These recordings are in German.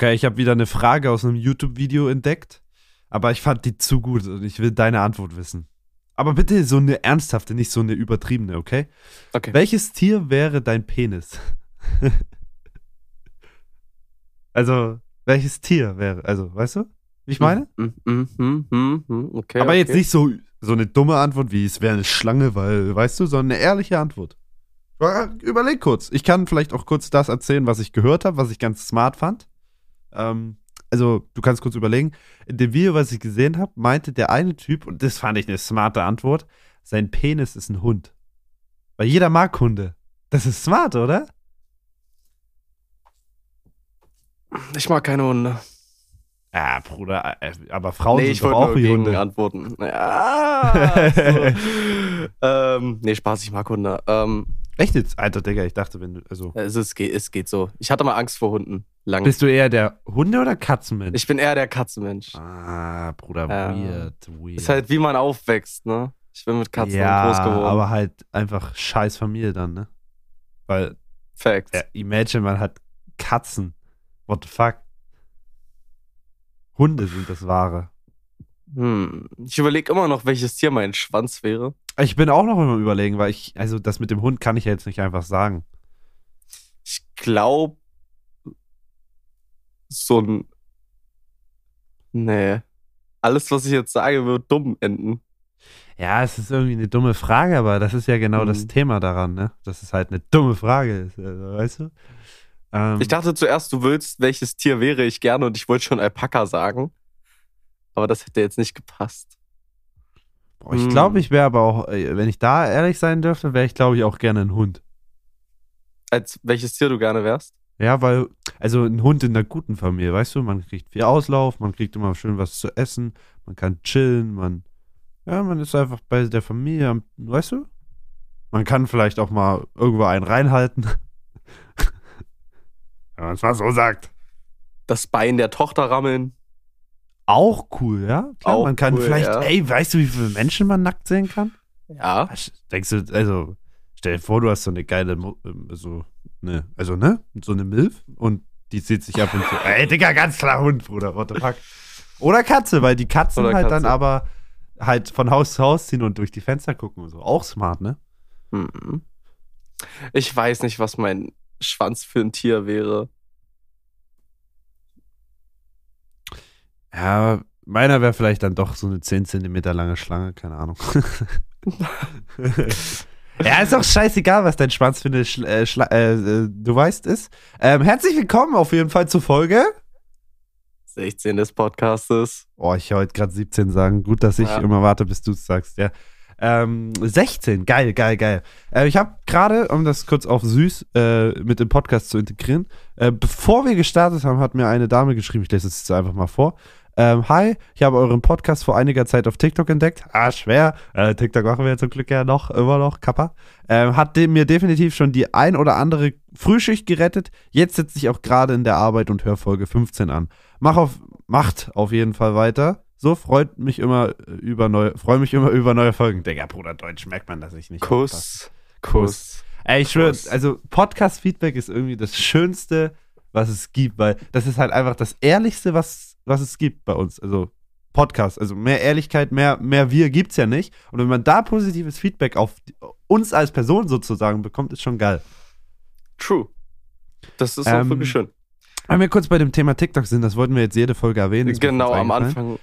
Okay, ich habe wieder eine Frage aus einem YouTube-Video entdeckt, aber ich fand die zu gut und ich will deine Antwort wissen. Aber bitte so eine ernsthafte, nicht so eine übertriebene, okay? Okay. Welches Tier wäre dein Penis? also, welches Tier wäre, also, weißt du, wie ich meine? Mm, mm, mm, mm, mm, okay. Aber okay. jetzt nicht so, so eine dumme Antwort, wie es wäre eine Schlange, weil, weißt du, sondern eine ehrliche Antwort. Überleg kurz. Ich kann vielleicht auch kurz das erzählen, was ich gehört habe, was ich ganz smart fand. Ähm, also, du kannst kurz überlegen. In dem Video, was ich gesehen habe, meinte der eine Typ, und das fand ich eine smarte Antwort, sein Penis ist ein Hund. Weil jeder mag Hunde. Das ist smart, oder? Ich mag keine Hunde. Ja, Bruder, äh, aber Frauen nee, ich sind auch wie Hunde. antworten. Ja, so. ähm, nee, Spaß, ich mag Hunde. Ähm, Echt jetzt? Alter, Digga, ich dachte, wenn du, also. es, ist, es geht so. Ich hatte mal Angst vor Hunden. Lange. Bist du eher der Hunde- oder Katzenmensch? Ich bin eher der Katzenmensch. Ah, Bruder, Ja. weird, weird. Ist halt, wie man aufwächst, ne? Ich bin mit Katzen ja, groß geworden. aber halt einfach scheiß Familie dann, ne? Weil, Facts. ja, imagine, man hat Katzen. What the fuck? Hunde sind das Wahre. Hm. Ich überlege immer noch, welches Tier mein Schwanz wäre. Ich bin auch noch immer überlegen, weil ich, also das mit dem Hund kann ich ja jetzt nicht einfach sagen. Ich glaube, so ein. Nee. Alles, was ich jetzt sage, wird dumm enden. Ja, es ist irgendwie eine dumme Frage, aber das ist ja genau Mhm. das Thema daran, ne? Dass es halt eine dumme Frage ist, also, weißt du? Ähm, Ich dachte zuerst, du willst, welches Tier wäre ich gerne und ich wollte schon Alpaka sagen. Aber das hätte jetzt nicht gepasst. boah, ich hm. glaube, ich wäre aber auch, äh, wenn ich da ehrlich sein dürfte, wäre ich, glaube ich, auch gerne ein Hund. Als welches Tier du gerne wärst? Ja, weil, also ein Hund in einer guten Familie, weißt du, man kriegt viel Auslauf, man kriegt immer schön was zu essen, man kann chillen, man, ja, man ist einfach bei der Familie, am- weißt du? Man kann vielleicht auch mal irgendwo einen reinhalten. Wenn man es mal so sagt. Das Bein der Tochter rammeln. Auch cool, ja? Klar, Auch man kann cool, vielleicht, ja. ey, weißt du, wie viele Menschen man nackt sehen kann? Ja. Denkst du, also, stell dir vor, du hast so eine geile, so, ne, also, ne, so eine Milf und die zieht sich ab und zu, ey, Digga, ganz klar Hund, Bruder, what the fuck. Oder Katze, weil die Katzen Oder halt dann Katze. aber halt von Haus zu Haus ziehen und durch die Fenster gucken und so. Auch smart, ne? Mhm. Ich weiß nicht, was mein Schwanz für ein Tier wäre. Ja, meiner wäre vielleicht dann doch so eine 10 Zentimeter lange Schlange, keine Ahnung. ja, ist doch scheißegal, was dein Schwanz für eine, äh, Schla äh, äh, du weißt ist. Ähm, herzlich willkommen auf jeden Fall zur Folge. 16 des Podcastes. Oh, ich wollte gerade 17 sagen. Gut, dass ich Ja. immer warte, bis du es sagst, ja. Ähm, 16, geil, geil, geil. Äh, ich habe gerade, um das kurz auf süß äh, mit dem Podcast zu integrieren, äh, bevor wir gestartet haben, hat mir eine Dame geschrieben, ich lese es jetzt einfach mal vor. Ähm, hi, ich habe euren Podcast vor einiger Zeit auf TikTok entdeckt. Ah, schwer. Äh, TikTok machen wir zum Glück ja noch, immer noch, Kappa. Ähm, hat dem mir definitiv schon die ein oder andere Frühschicht gerettet. Jetzt sitze ich auch gerade in der Arbeit und höre Folge 15 an. Mach auf, macht auf jeden Fall weiter. So freut mich immer über neue, freue mich immer über neue Folgen. Digga, Bruder, Deutsch merkt man, dass ich nicht aufpasse. Kuss. Kuss. Ey, ich schwöre, Kuss. also Podcast-Feedback ist irgendwie das Schönste, was es gibt, weil das ist halt einfach das Ehrlichste, was, was es gibt bei uns. Also Podcast, also mehr Ehrlichkeit, mehr, mehr wir gibt's ja nicht. Und wenn man da positives Feedback auf uns als Person sozusagen bekommt, ist schon geil. True. Das ist auch Ähm, wirklich schön. Wenn wir kurz bei dem Thema TikTok sind, das wollten wir jetzt jede Folge erwähnen. Genau, am. Anfang.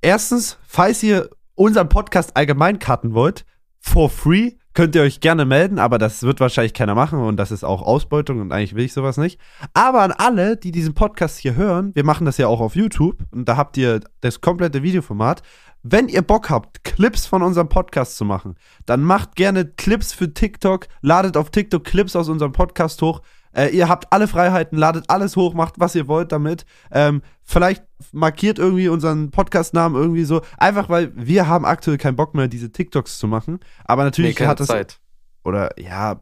Erstens, falls ihr unseren Podcast allgemein cutten wollt, for free, könnt ihr euch gerne melden, aber das wird wahrscheinlich keiner machen und das ist auch Ausbeutung und eigentlich will ich sowas nicht. Aber an alle, die diesen Podcast hier hören, wir machen das ja auch auf YouTube und da habt ihr das komplette Videoformat. Wenn ihr Bock habt, Clips von unserem Podcast zu machen, dann macht gerne Clips für TikTok, ladet auf TikTok Clips aus unserem Podcast hoch. Äh, ihr habt alle Freiheiten, ladet alles hoch, macht was ihr wollt damit. Ähm, vielleicht markiert irgendwie unseren Podcast-Namen irgendwie so. Einfach weil wir haben aktuell keinen Bock mehr, diese TikToks zu machen. Aber Nee, natürlich keine hat das. Zeit. Oder ja,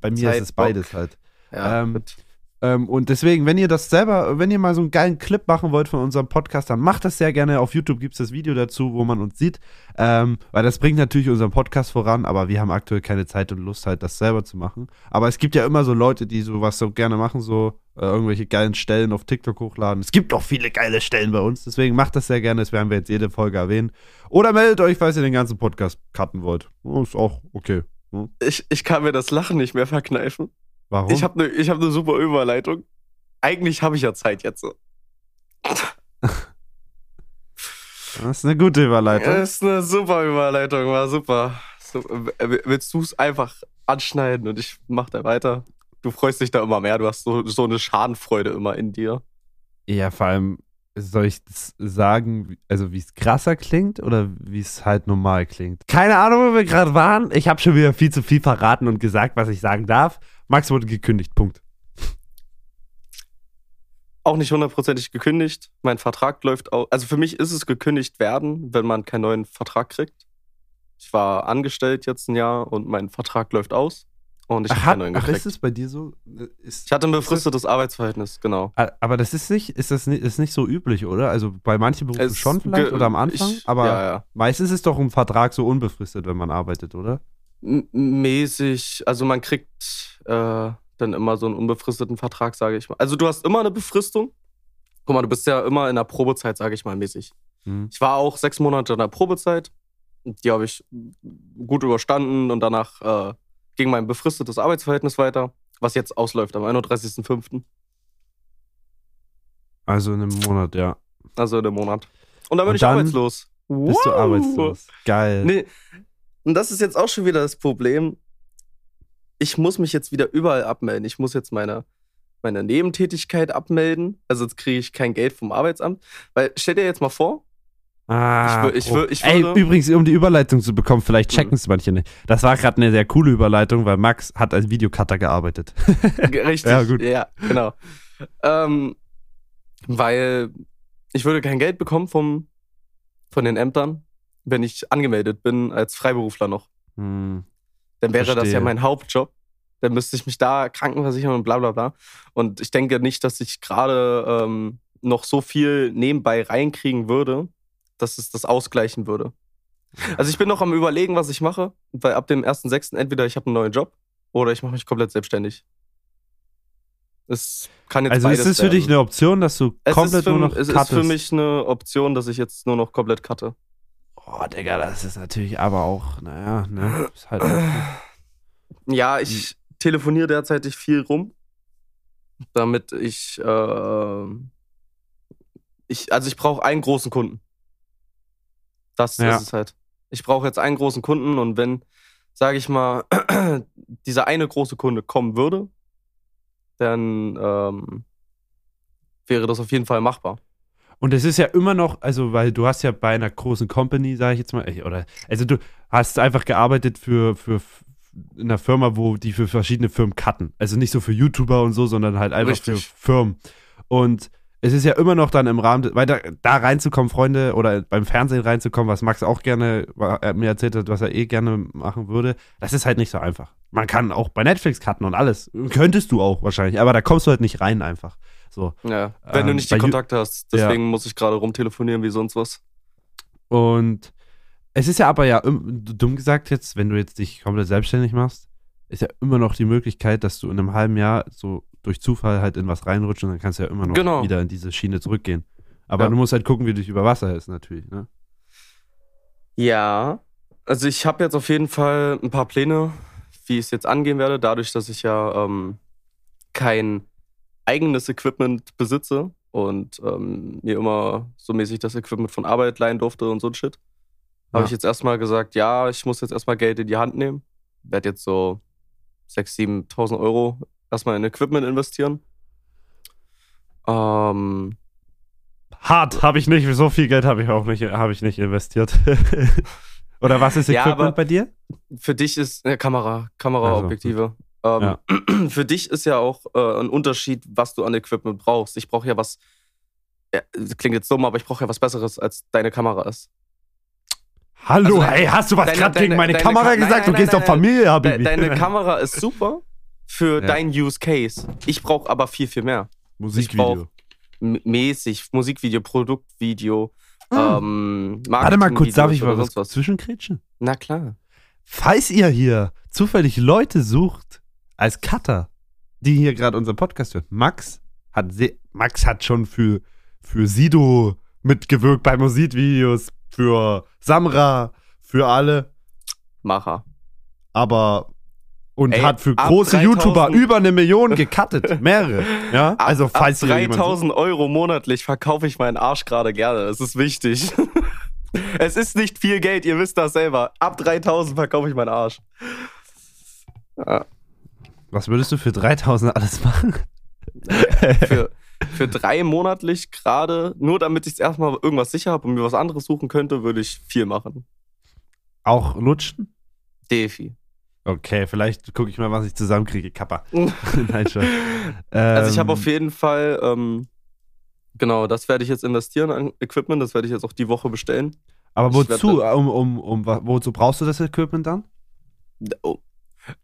bei mir Zeit, ist es beides halt. Ja, Ähm, gut. Ähm, und deswegen, wenn ihr das selber, wenn ihr mal so einen geilen Clip machen wollt von unserem Podcast, dann macht das sehr gerne. Auf YouTube gibt es das Video dazu, wo man uns sieht. Ähm, weil das bringt natürlich unseren Podcast voran, aber wir haben aktuell keine Zeit und Lust, halt das selber zu machen. Aber es gibt ja immer so Leute, die sowas so gerne machen, so äh, irgendwelche geilen Stellen auf TikTok hochladen. Es gibt auch viele geile Stellen bei uns, deswegen macht das sehr gerne. Das werden wir jetzt jede Folge erwähnen. Oder meldet euch, falls ihr den ganzen Podcast cutten wollt. Ist auch okay. Hm? Ich, ich kann mir das Lachen nicht mehr verkneifen. Warum? Ich habe eine hab ne super Überleitung. Eigentlich habe ich ja Zeit jetzt. Das ist eine gute Überleitung. Das ist eine super Überleitung, war super. W- willst du es einfach anschneiden und ich mach da weiter? Du freust dich da immer mehr, du hast so, so eine Schadenfreude immer in dir. Ja, vor allem, soll ich das sagen, also wie es krasser klingt oder wie es halt normal klingt? Keine Ahnung, wo wir gerade waren. Ich habe schon wieder viel zu viel verraten und gesagt, was ich sagen darf. Max wurde gekündigt, Punkt. Auch nicht hundertprozentig gekündigt. Mein Vertrag läuft auch. Also für mich ist es gekündigt werden, wenn man keinen neuen Vertrag kriegt. Ich war angestellt jetzt ein Jahr und mein Vertrag läuft aus. Und ich Ach, habe keinen neuen ach gekriegt. ist es bei dir so? Ist, ich hatte ein befristetes Arbeitsverhältnis, genau. Aber das ist nicht, ist das nicht, ist nicht so üblich, oder? Also bei manchen Berufen Es schon vielleicht oder am Anfang, ich- aber ja, ja. meistens ist es doch ein Vertrag so unbefristet, wenn man arbeitet, oder? M- mäßig, also man kriegt äh, dann immer so einen unbefristeten Vertrag, sage ich mal. Also du hast immer eine Befristung. Guck mal, du bist ja immer in der Probezeit, sage ich mal, mäßig. Hm. Ich war auch sechs Monate in der Probezeit. Die habe ich gut überstanden und danach äh, ging mein befristetes Arbeitsverhältnis weiter, was jetzt ausläuft am 31.05., Also in einem Monat, ja. also in einem Monat. Und dann bin Und ich dann arbeitslos. Bist du Wow. arbeitslos. Geil. Nee. Und das ist jetzt auch schon wieder das Problem. Ich muss mich jetzt wieder überall abmelden. Ich muss jetzt meine, meine Nebentätigkeit abmelden. Also jetzt kriege ich kein Geld vom Arbeitsamt. Weil stell dir jetzt mal vor, Ah, Ich ich wür- ich Ey, übrigens, um die Überleitung zu bekommen, vielleicht Mhm. checken es manche nicht. Das war gerade eine sehr coole Überleitung, weil Max hat als Videocutter gearbeitet. Ge- Richtig. Ja, gut. Ja, genau. ähm, weil ich würde kein Geld bekommen vom, von den Ämtern, wenn ich angemeldet bin als Freiberufler noch. Hm. Dann wäre das Verstehe. ja mein Hauptjob. Dann müsste ich mich da krankenversichern und bla bla bla. Und ich denke nicht, dass ich gerade ähm, noch so viel nebenbei reinkriegen würde, dass es das ausgleichen würde. Also ich bin noch am überlegen, was ich mache, weil ab dem 1.6. entweder ich habe einen neuen Job oder ich mache mich komplett selbstständig. Es kann jetzt Also ist es für dich eine Option, dass du es komplett ist nur noch Es ist cuttest? für mich eine Option, dass ich jetzt nur noch komplett cutte. Oh, Digga, das ist natürlich aber auch, naja, ne? Ist halt Ja, ich telefoniere derzeitig viel rum, damit ich, äh, ich also ich brauche einen großen Kunden. Das Ja. ist es halt. Ich brauche jetzt einen großen Kunden und wenn, sage ich mal, dieser eine große Kunde kommen würde, dann ähm, wäre das auf jeden Fall machbar. Und es ist ja immer noch, also, weil du hast ja bei einer großen Company, sage ich jetzt mal, oder, also du hast einfach gearbeitet für, für, in einer Firma, wo die für verschiedene Firmen cutten. Also nicht so für YouTuber und so, sondern halt einfach Richtig. für Firmen. Und es ist ja immer noch dann im Rahmen, weil da, da reinzukommen, Freunde, oder beim Fernsehen reinzukommen, was Max auch gerne er mir erzählt hat, was er eh gerne machen würde, das ist halt nicht so einfach. Man kann auch bei Netflix cutten und alles. Könntest du auch wahrscheinlich, aber da kommst du halt nicht rein einfach. So. Ja, wenn du Ähm, nicht die Kontakte hast. Deswegen muss ich gerade rumtelefonieren wie sonst was. Und es ist ja aber ja, dumm gesagt jetzt, wenn du jetzt dich komplett selbstständig machst, ist ja immer noch die Möglichkeit, dass du in einem halben Jahr so durch Zufall halt in was reinrutscht und dann kannst du ja immer noch Genau. wieder in diese Schiene zurückgehen. Aber Ja. du musst halt gucken, wie du dich über Wasser hältst natürlich, ne? Ja, also ich habe jetzt auf jeden Fall ein paar Pläne, wie ich es jetzt angehen werde, dadurch, dass ich ja ähm, kein eigenes Equipment besitze und ähm, mir immer so mäßig das Equipment von Arbeit leihen durfte und so ein Shit. Habe Ja. ich jetzt erstmal gesagt, ja, ich muss jetzt erstmal Geld in die Hand nehmen. Werde jetzt so 6.000, 7.000 Euro erstmal in Equipment investieren. Ähm, Hart habe ich nicht, so viel Geld habe ich auch nicht, habe ich nicht investiert. Oder was ist Ja, Equipment aber- bei dir? Für dich ist äh, Kamera, Kameraobjektive. Ja. Ähm, Für dich ist ja auch äh, ein Unterschied, was du an Equipment brauchst. Ich brauche ja was, ja, das klingt jetzt dumm, aber ich brauche ja was Besseres, als deine Kamera ist. Hallo, Also, hey, hast du was deine- gerade deine- gegen meine deine Kamera Ka- nein, gesagt? nein, du gehst nein, auf Familie, Habibi. deine Kamera ist super. für Ja. dein Use Case. Ich brauche aber viel, viel mehr. Musikvideo. M mäßig, Musikvideo, Produktvideo, Ah. ähm, Warte mal kurz, darf ich mal was, sonst zwischenkretschen? Na klar. Falls ihr hier zufällig Leute sucht als Cutter, die hier gerade unseren Podcast hören, Max hat Max hat schon für für Sido mitgewirkt bei Musikvideos, für Samra, für alle, Macher. aber und Ey, hat für große 3000 YouTuber über eine Million gecuttet, mehrere, ja? Ab, Also falls ab ihr jemanden sucht. 3000 Euro monatlich verkaufe ich meinen Arsch gerade gerne. Das ist wichtig. es ist nicht viel Geld, ihr wisst das selber. Ab 3000 verkaufe ich meinen Arsch. Ja, Was würdest du für 3000 alles machen? für, für drei monatlich gerade, nur damit ich erstmal irgendwas sicher habe und mir was anderes suchen könnte, würde ich viel machen. Auch lutschen? Defi. Okay, vielleicht gucke ich mal, was ich zusammenkriege. Kappa. Nein, schon. Also ich habe Ähm, auf jeden Fall, ähm, genau, das werde ich jetzt investieren an Equipment, das werde ich jetzt auch die Woche bestellen. Aber wozu? Um, um, um, wozu brauchst du das Equipment dann?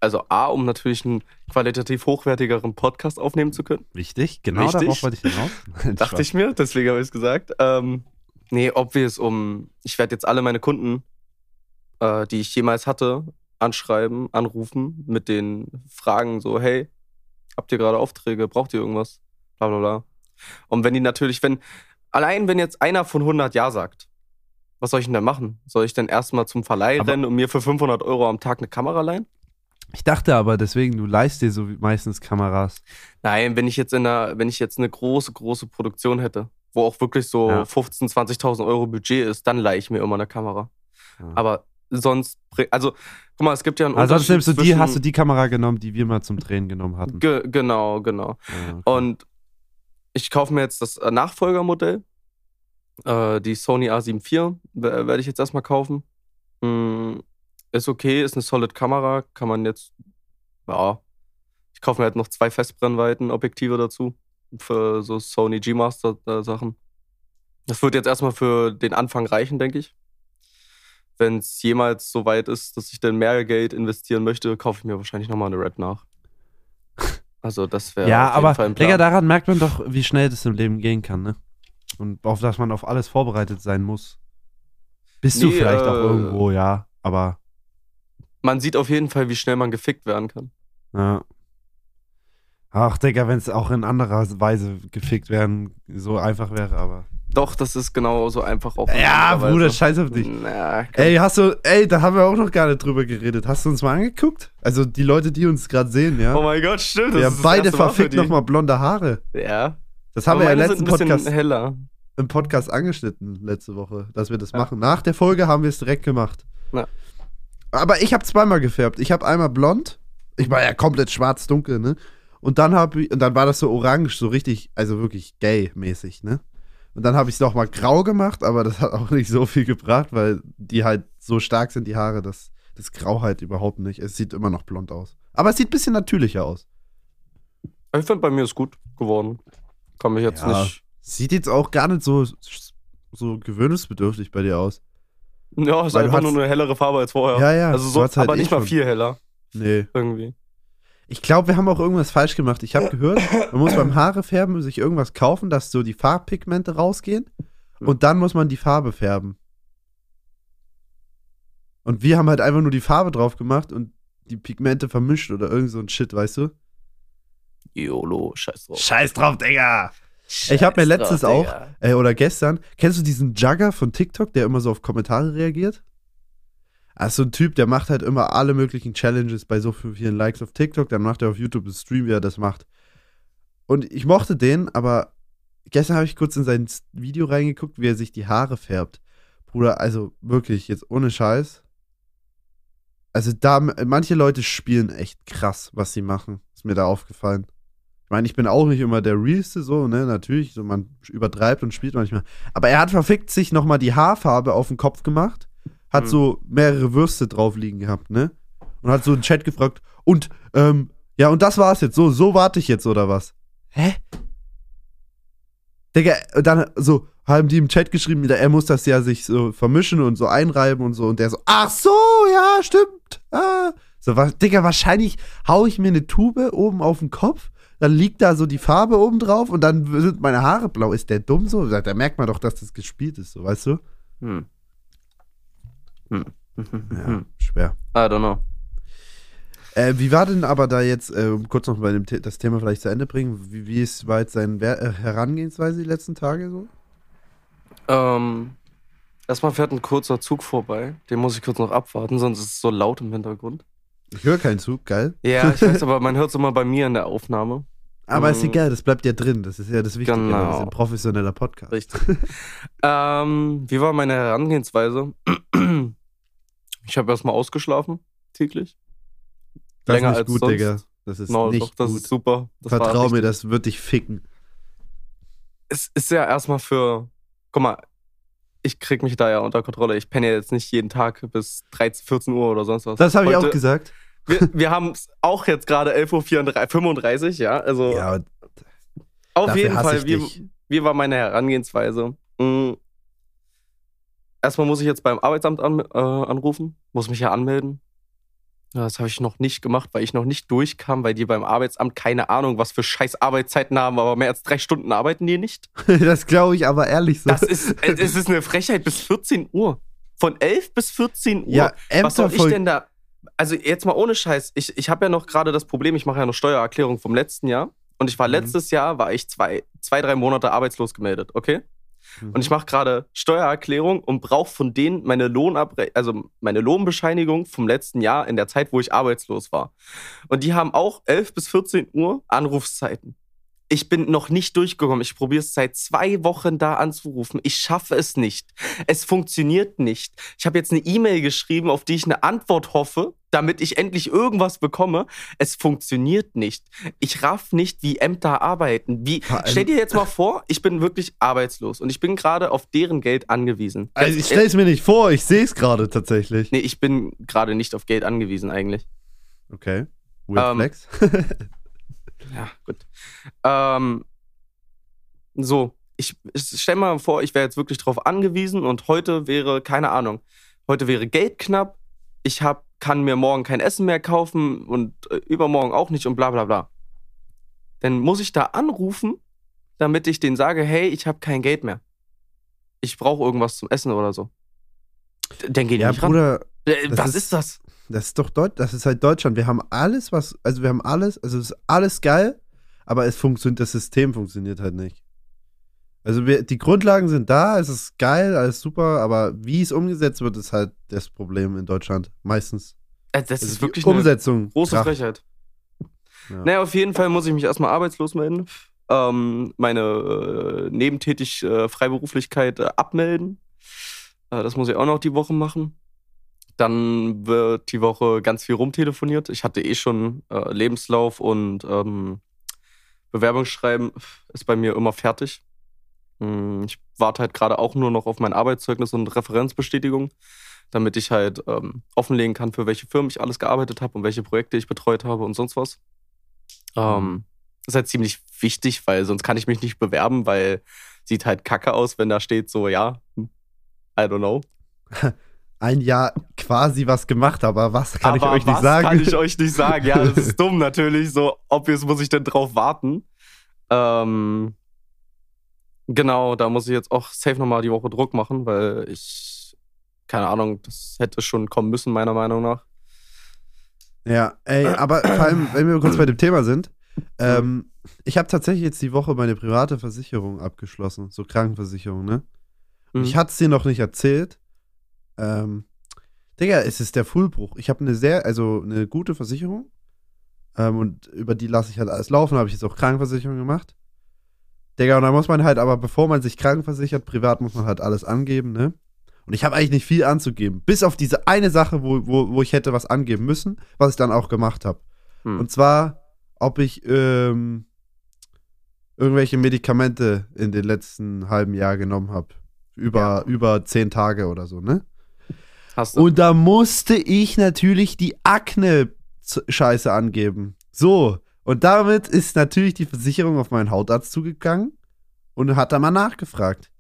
Also A, um natürlich einen qualitativ hochwertigeren Podcast aufnehmen zu können. Wichtig, genau Richtig. darauf wollte ich hinaus. Dachte ich mir, deswegen habe ich es gesagt. Ähm, nee, obvious, um. Ich werde jetzt alle meine Kunden, äh, die ich jemals hatte, anschreiben, anrufen mit den Fragen so, hey, habt ihr gerade Aufträge, braucht ihr irgendwas? Bla bla bla. Und wenn die natürlich, wenn, allein wenn jetzt einer von 100 Ja sagt, was soll ich denn dann machen? Soll ich dann erstmal zum Verleih Aber- rennen und mir für 500 Euro am Tag eine Kamera leihen? Ich dachte aber deswegen, du leihst dir so meistens Kameras. Nein, wenn ich jetzt in einer, wenn ich jetzt eine große, große Produktion hätte, wo auch wirklich so Ja. 15.000, 20.000 Euro Budget ist, dann leihe ich mir immer eine Kamera. Ja. Aber sonst, also, guck mal, es gibt ja einen Also Unterschied nimmst du die, hast du die Kamera genommen, die wir mal zum Drehen genommen hatten. Ge genau, genau. Ja, okay. Und ich kaufe mir jetzt das äh, Nachfolgermodell, äh, die Sony A7 IV, werde ich jetzt erstmal kaufen. Mm, ist okay, ist eine solid Kamera, kann man jetzt, ja, ich kaufe mir halt noch zwei Festbrennweiten-Objektive dazu für so Sony G-Master-Sachen. Das wird jetzt erstmal für den Anfang reichen, denke ich. Wenn es jemals so weit ist, dass ich dann mehr Geld investieren möchte, kaufe ich mir wahrscheinlich nochmal eine Red nach. Also das wäre ja, aber. Digga, daran merkt man doch, wie schnell das im Leben gehen kann, ne? Und auf das man auf alles vorbereitet sein muss. Bist du Nee, vielleicht auch äh, irgendwo, ja, aber man sieht auf jeden Fall, wie schnell man gefickt werden kann. ja. Ach, Digga, wenn es auch in anderer Weise gefickt werden, so einfach wäre, aber. Doch, das ist genauso einfach auch. Ja, Bruder, scheiß auf dich. Na. Ey, hast du, ey, da haben wir auch noch gar nicht drüber geredet. Hast du uns mal angeguckt? Also die Leute, die uns gerade sehen, ja. Oh mein Gott, stimmt. Wir haben beide verfickt nochmal blonde Haare. Ja. Das haben Aber wir ja letzten Podcast, heller. im Podcast angeschnitten, letzte Woche, dass wir das Ja. machen. Nach der Folge haben wir es direkt gemacht. Ja. Aber ich habe zweimal gefärbt. Ich habe einmal blond. Ich war ja komplett schwarz-dunkel, ne? Und dann habe ich, und dann war das so orange, so richtig, also wirklich gay-mäßig, ne? Und dann habe ich es nochmal grau gemacht, aber das hat auch nicht so viel gebracht, weil die halt so stark sind, die Haare, dass das Grau halt überhaupt nicht. Es sieht immer noch blond aus. Aber es sieht ein bisschen natürlicher aus. Ich finde, bei mir ist gut geworden. Kann mich jetzt Ja. nicht. Sieht jetzt auch gar nicht so, so gewöhnungsbedürftig bei dir aus. Ja, ist einfach nur eine hellere Farbe als vorher. Ja, ja. Also so, halt aber eh nicht mal viel heller. Nee. Irgendwie. Ich glaube, wir haben auch irgendwas falsch gemacht. Ich habe gehört, man muss beim Haare färben sich irgendwas kaufen, dass so die Farbpigmente rausgehen. Und dann muss man die Farbe färben. Und wir haben halt einfach nur die Farbe drauf gemacht und die Pigmente vermischt oder irgend so ein Shit, weißt du? YOLO, scheiß drauf. Scheiß drauf, Digga! Ich hab mir Scheiß letztens drauf, auch-. Ey, oder gestern, kennst du diesen Jugger von TikTok, der immer so auf Kommentare reagiert? Ah, ist so ein Typ, der macht halt immer alle möglichen Challenges bei so vielen Likes auf TikTok, dann macht er auf YouTube einen Stream, wie er das macht. Und ich mochte den, aber gestern habe ich kurz in sein Video reingeguckt, wie er sich die Haare färbt. Bruder, also wirklich, jetzt ohne Scheiß. Also da, manche Leute spielen echt krass, was sie machen. Ist mir da aufgefallen. Ich meine, ich bin auch nicht immer der Realste, so, ne, natürlich, so man übertreibt und spielt manchmal. Aber er hat verfickt sich nochmal die Haarfarbe auf den Kopf gemacht, hat Mhm. so mehrere Würste drauf liegen gehabt, ne? Und hat so einen Chat gefragt, und, ähm, ja, und das war's jetzt, so, so warte ich jetzt, oder was? Hä? Digga, dann so, haben die im Chat geschrieben, er muss das ja sich so vermischen und so einreiben und so, und der so, ach so, ja, stimmt, ah, So, was, Digga, wahrscheinlich hau ich mir eine Tube oben auf den Kopf, dann liegt da so die Farbe oben drauf und dann sind meine Haare blau. Ist der dumm so? Da merkt man doch, dass das gespielt ist, so, weißt du? Hm. Hm. Ja, schwer. I don't know. Äh, wie war denn aber da jetzt, äh, kurz noch bei dem The das Thema vielleicht zu Ende bringen, wie, wie ist, war jetzt seine äh, Herangehensweise die letzten Tage so? Ähm, erstmal fährt ein kurzer Zug vorbei. Den muss ich kurz noch abwarten, sonst ist es so laut im Hintergrund. Ich höre keinen Zug, geil. Ja, ich weiß, aber man hört es immer bei mir in der Aufnahme. Aber ist Mm. egal, das bleibt ja drin. Das ist ja das Wichtige. Genau. Das ist ein professioneller Podcast. Richtig. ähm, wie war meine Herangehensweise? Ich habe erstmal ausgeschlafen, täglich. Das Länger ist nicht als gut, sonst. Digga. Das ist No, nicht doch, das gut. ist super. Das Vertrau mir, das wird dich ficken. Es ist ja erstmal für. Guck mal, ich krieg mich da ja unter Kontrolle. Ich penne ja jetzt nicht jeden Tag bis 13, 14 Uhr oder sonst was. Das habe ich auch gesagt. Wir, wir haben es auch jetzt gerade 11.35 Uhr, ja. Also Ja, auf jeden Fall, wie, wie war meine Herangehensweise? Mhm. Erstmal muss ich jetzt beim Arbeitsamt an, äh, anrufen, muss mich ja anmelden. Ja, das habe ich noch nicht gemacht, weil ich noch nicht durchkam, weil die beim Arbeitsamt keine Ahnung, was für scheiß Arbeitszeiten haben, aber mehr als drei Stunden arbeiten die nicht. das glaube ich aber ehrlich so. Das ist, es ist eine Frechheit bis 14 Uhr. Von 11 bis 14 Uhr. ja, was soll ich denn da? Also jetzt mal ohne Scheiß. Ich, ich habe ja noch gerade das Problem, ich mache ja noch Steuererklärung vom letzten Jahr. Und ich war Mhm. letztes Jahr, war ich zwei, zwei, drei Monate arbeitslos gemeldet, okay? Mhm. Und ich mache gerade Steuererklärung und brauche von denen meine Lohnabre also meine Lohnbescheinigung vom letzten Jahr in der Zeit, wo ich arbeitslos war. Und die haben auch 11 bis 14 Uhr Anrufszeiten. Ich bin noch nicht durchgekommen. Ich probiere es seit zwei Wochen da anzurufen. Ich schaffe es nicht. Es funktioniert nicht. Ich habe jetzt eine E-Mail geschrieben, auf die ich eine Antwort hoffe, damit ich endlich irgendwas bekomme. Es funktioniert nicht. Ich raff nicht, wie Ämter arbeiten. Wie, stell dir jetzt mal vor, ich bin wirklich arbeitslos und ich bin gerade auf deren Geld angewiesen. also ich stelle es mir nicht vor, ich sehe es gerade tatsächlich. Nee, ich bin gerade nicht auf Geld angewiesen eigentlich. Okay. Weird Ähm, Flex. Ja, gut. Ähm, so, ich, ich stell mal vor, ich wäre jetzt wirklich drauf angewiesen und heute wäre, keine Ahnung, heute wäre Geld knapp, ich hab, kann mir morgen kein Essen mehr kaufen und äh, übermorgen auch nicht und bla bla bla. Dann muss ich da anrufen, damit ich denen sage, hey, ich habe kein Geld mehr. Ich brauche irgendwas zum Essen oder so. Dann gehen die ja, nicht ran. Bruder, Äh, das Was ist- ist das? Das ist doch Deut das ist halt Deutschland. Wir haben alles, was, also wir haben alles, also es ist alles geil, aber es funktioniert, das System funktioniert halt nicht. Also wir, die Grundlagen sind da, es ist geil, alles super, aber wie es umgesetzt wird, ist halt das Problem in Deutschland. Meistens. Äh, Das Also ist wirklich eine Umsetzung. Große kracht. Frechheit. Ja. Naja, auf jeden Fall muss ich mich erstmal arbeitslos melden. Ähm, meine äh, nebentätig äh, Freiberuflichkeit äh, abmelden. Äh, das muss ich auch noch die Woche machen. Dann wird die Woche ganz viel rumtelefoniert. Ich hatte eh schon äh, Lebenslauf und ähm, Bewerbungsschreiben ist bei mir immer fertig. Hm, Ich warte halt gerade auch nur noch auf mein Arbeitszeugnis und Referenzbestätigung, damit ich halt ähm, offenlegen kann, für welche Firmen ich alles gearbeitet habe und welche Projekte ich betreut habe und sonst was. Ähm, ist halt ziemlich wichtig, weil sonst kann ich mich nicht bewerben, weil sieht halt kacke aus, wenn da steht so, ja, I don't know. Ein Jahr quasi was gemacht, aber was kann ich Aber euch nicht sagen? kann ich euch nicht sagen? Ja, das ist dumm natürlich. So, obvious muss ich denn drauf warten. Ähm, genau, da muss ich jetzt auch safe nochmal die Woche Druck machen, weil ich, keine Ahnung, das hätte schon kommen müssen, meiner Meinung nach. Ja, ey, aber vor allem, wenn wir kurz bei dem Thema sind, ähm, ich habe tatsächlich jetzt die Woche meine private Versicherung abgeschlossen, so Krankenversicherung, ne? Mhm. ich hatte es dir noch nicht erzählt. Ähm, Digga, es ist der Fullbruch. Ich habe eine sehr, also eine gute Versicherung. Ähm, und über die lasse ich halt alles laufen, habe ich jetzt auch Krankenversicherung gemacht. Digga, und da muss man halt, aber bevor man sich krankenversichert, privat muss man halt alles angeben, ne? Und ich habe eigentlich nicht viel anzugeben. Bis auf diese eine Sache, wo, wo, wo ich hätte was angeben müssen, was ich dann auch gemacht habe. Hm. Und zwar, ob ich ähm, irgendwelche Medikamente in den letzten halben Jahr genommen habe. Über, über zehn Tage oder so, ne? Hast du? Und da musste ich natürlich die Akne-Scheiße angeben. So. Und damit ist natürlich die Versicherung auf meinen Hautarzt zugegangen und hat da mal nachgefragt.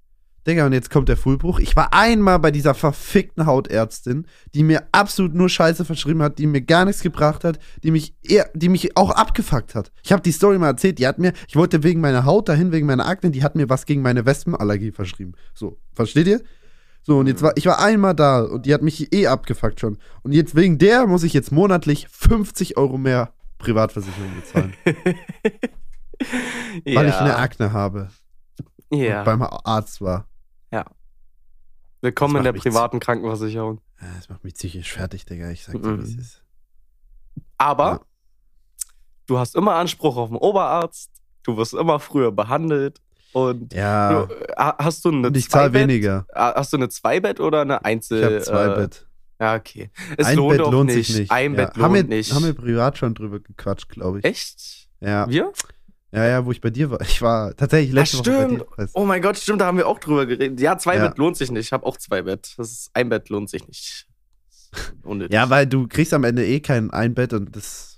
Digga, und jetzt kommt der Fullbruch. Ich war einmal bei dieser verfickten Hautärztin, die mir absolut nur Scheiße verschrieben hat, die mir gar nichts gebracht hat, die mich eher, die mich auch abgefuckt hat. Ich habe die Story mal erzählt, die hat mir, ich wollte wegen meiner Haut dahin, wegen meiner Akne, die hat mir was gegen meine Wespenallergie verschrieben. So, versteht ihr? So, und jetzt war, ich war einmal da und die hat mich eh abgefuckt schon. Und jetzt wegen der muss ich jetzt monatlich 50 Euro mehr Privatversicherung bezahlen. Weil ich eine Akne habe. Ja. Und beim Arzt war. Willkommen Das in der privaten Krankenversicherung. Ja, Das macht mich psychisch fertig, Digga. Ich sag dir, Mhm. wie es ist. Aber Ja. du hast immer Anspruch auf einen Oberarzt. Du wirst immer früher behandelt. Und Ja, du, äh, hast du eine ich zahle Zweibett- weniger. Hast du eine Zweibett oder eine Einzel? Ich habe zwei äh, Bett. Ja, okay. Es Ein lohnt Bett lohnt nicht. sich nicht. Ein ja. Bett haben lohnt wir, nicht. Haben wir privat schon drüber gequatscht, glaube ich. Echt? Ja. Wir? ja, ja, wo ich bei dir war. Ich war tatsächlich letzte Ach, Woche bei stimmt. dir. Oh mein Gott, stimmt, da haben wir auch drüber geredet. Ja, zwei Ja. Bett lohnt sich nicht. Ich habe auch zwei Bett. Das ist, ein Bett lohnt sich nicht. Unnötig. Ja, weil du kriegst am Ende eh kein ein Bett und das.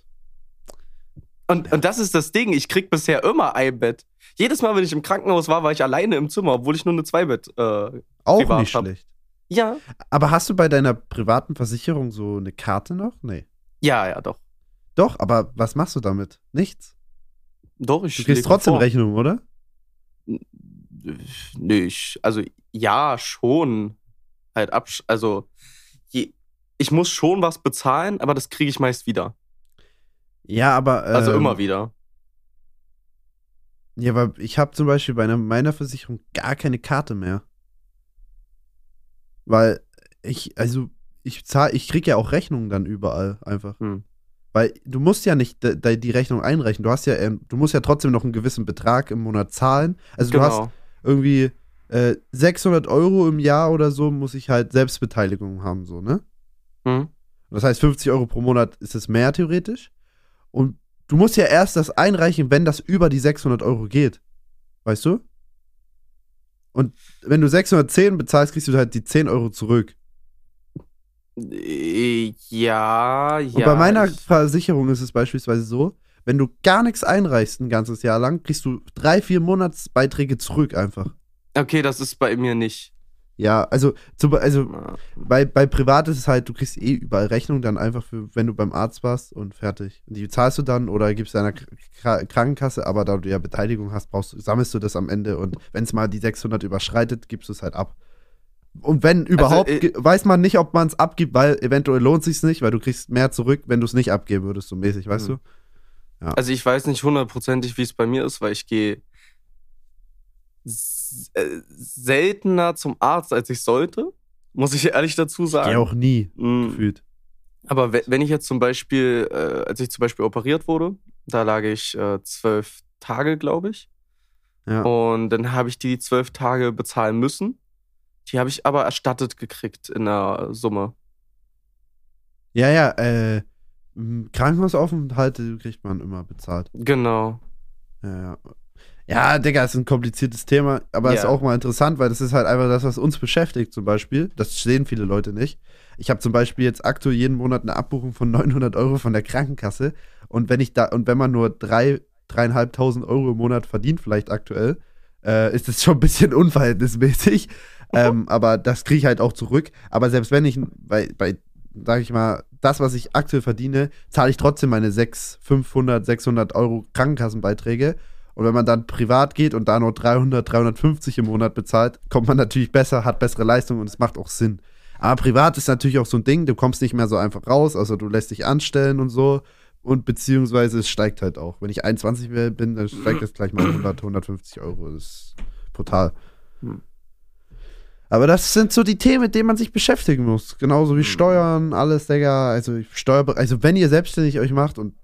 Und, und das ist das Ding, ich krieg bisher immer ein Bett. Jedes Mal, wenn ich im Krankenhaus war, war ich alleine im Zimmer, obwohl ich nur eine Zweibett. Äh, Auch nicht hab. schlecht. ja. Aber hast du bei deiner privaten Versicherung so eine Karte noch? Nee. Ja, ja, doch. Doch, aber was machst du damit? Nichts. Doch, ich Du kriegst trotzdem vor. Rechnung, oder? Nö, ich, also ja, schon. Halt absch also je, ich muss schon was bezahlen, aber das kriege ich meist wieder. Ja, aber. Also ähm, immer wieder. Ja, weil ich habe zum Beispiel bei einer, meiner Versicherung gar keine Karte mehr. Weil ich, also ich zahl, ich krieg ja auch Rechnungen dann überall einfach. Hm. Weil du musst ja nicht die Rechnung einrechnen. Du hast ja, ähm, du musst ja trotzdem noch einen gewissen Betrag im Monat zahlen. Also du hast Genau. irgendwie äh, 600 Euro im Jahr oder so, muss ich halt Selbstbeteiligung haben, so, ne? Hm. Das heißt, 50 Euro pro Monat ist es mehr theoretisch. Und du musst ja erst das einreichen, wenn das über die 600 Euro geht. Weißt du? Und wenn du 610 bezahlst, kriegst du halt die 10 Euro zurück. Äh, Ja, ja. Und bei meiner ich- Versicherung ist es beispielsweise so, wenn du gar nichts einreichst ein ganzes Jahr lang, kriegst du drei, vier Monatsbeiträge zurück einfach. Okay, das ist bei mir nicht. Ja, also, zum, also Ja. bei, bei Privat ist es halt, du kriegst eh überall Rechnung dann einfach für, wenn du beim Arzt warst und fertig. Und die zahlst du dann oder gibst deiner K Krankenkasse, aber da du ja Beteiligung hast, brauchst, du- sammelst du das am Ende und wenn es mal die 600 überschreitet, gibst du es halt ab. Und wenn überhaupt, äh, ge- weiß man nicht, ob man es abgibt, weil eventuell lohnt sich's nicht, weil du kriegst mehr zurück, wenn du es nicht abgeben würdest, so mäßig, weißt Mhm. du? Also ich weiß nicht hundertprozentig, wie es bei mir ist, weil ich gehe seltener zum Arzt, als ich sollte. Muss ich ehrlich dazu sagen. Ja, auch nie Mm, gefühlt. Aber we- wenn ich jetzt zum Beispiel, äh, als ich zum Beispiel operiert wurde, da lag ich äh, zwölf Tage, glaube ich. Ja. Und dann habe ich die zwölf Tage bezahlen müssen. Die habe ich aber erstattet gekriegt in der Summe. Ja, ja, äh, Krankenhausaufenthalte kriegt man immer bezahlt. Genau. Ja, ja. Ja, Digga, ist ein kompliziertes Thema, aber ist Ja. auch mal interessant, weil das ist halt einfach das, was uns beschäftigt zum Beispiel. Das sehen viele Leute nicht. Ich habe zum Beispiel jetzt aktuell jeden Monat eine Abbuchung von 900 Euro von der Krankenkasse und wenn ich da und wenn man nur drei, dreieinhalbtausend Euro im Monat verdient, vielleicht aktuell, äh, ist das schon ein bisschen unverhältnismäßig. ähm, aber das kriege ich halt auch zurück. Aber selbst wenn ich bei, bei sag ich mal, das, was ich aktuell verdiene, zahle ich trotzdem meine 600, 500, 600 Euro Krankenkassenbeiträge. Und wenn man dann privat geht und da nur 300, 350 im Monat bezahlt, kommt man natürlich besser, hat bessere Leistung und es macht auch Sinn. Aber privat ist natürlich auch so ein Ding, du kommst nicht mehr so einfach raus, also du lässt dich anstellen und so. Und beziehungsweise es steigt halt auch. Wenn ich 21 bin, dann steigt es gleich mal 100, 150 Euro. Das ist brutal. Hm. Aber das sind so die Themen, mit denen man sich beschäftigen muss. Genauso wie Hm. Steuern, alles, Digga. Also, Steuer, also wenn ihr selbstständig euch macht und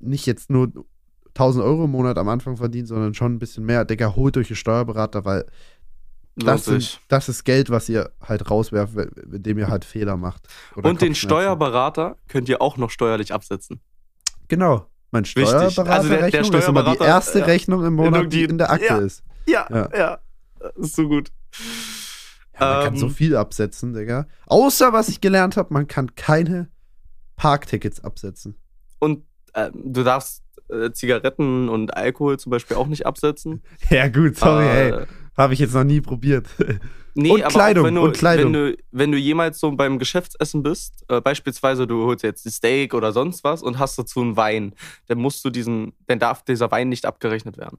nicht jetzt nur 1000 Euro im Monat am Anfang verdient, sondern schon ein bisschen mehr, Digga, holt euch einen Steuerberater, weil das, sind, das ist Geld, was ihr halt rauswerft, mit dem ihr halt Fehler macht. Und den. Steuerberater könnt ihr auch noch steuerlich absetzen. Genau. Mein. Steuerberaterrechnung Also der- der ist immer die Steuerberater, erste ja. Rechnung im Monat, die in der Akte ja. ist. Ja, Ja. ja. Ist so gut. Ja, man kann Ähm, so viel absetzen, Digga. Außer, was ich gelernt habe, man kann keine Parktickets absetzen. Und ähm, du darfst äh, Zigaretten und Alkohol zum Beispiel auch nicht absetzen. Ja, gut, sorry, Äh, ey. Habe ich jetzt noch nie probiert. Nee, Und aber Kleidung, wenn du, und Kleidung. Wenn du, wenn du jemals so beim Geschäftsessen bist, äh, beispielsweise du holst jetzt Steak oder sonst was und hast dazu einen Wein, dann musst du diesen, dann darf dieser Wein nicht abgerechnet werden.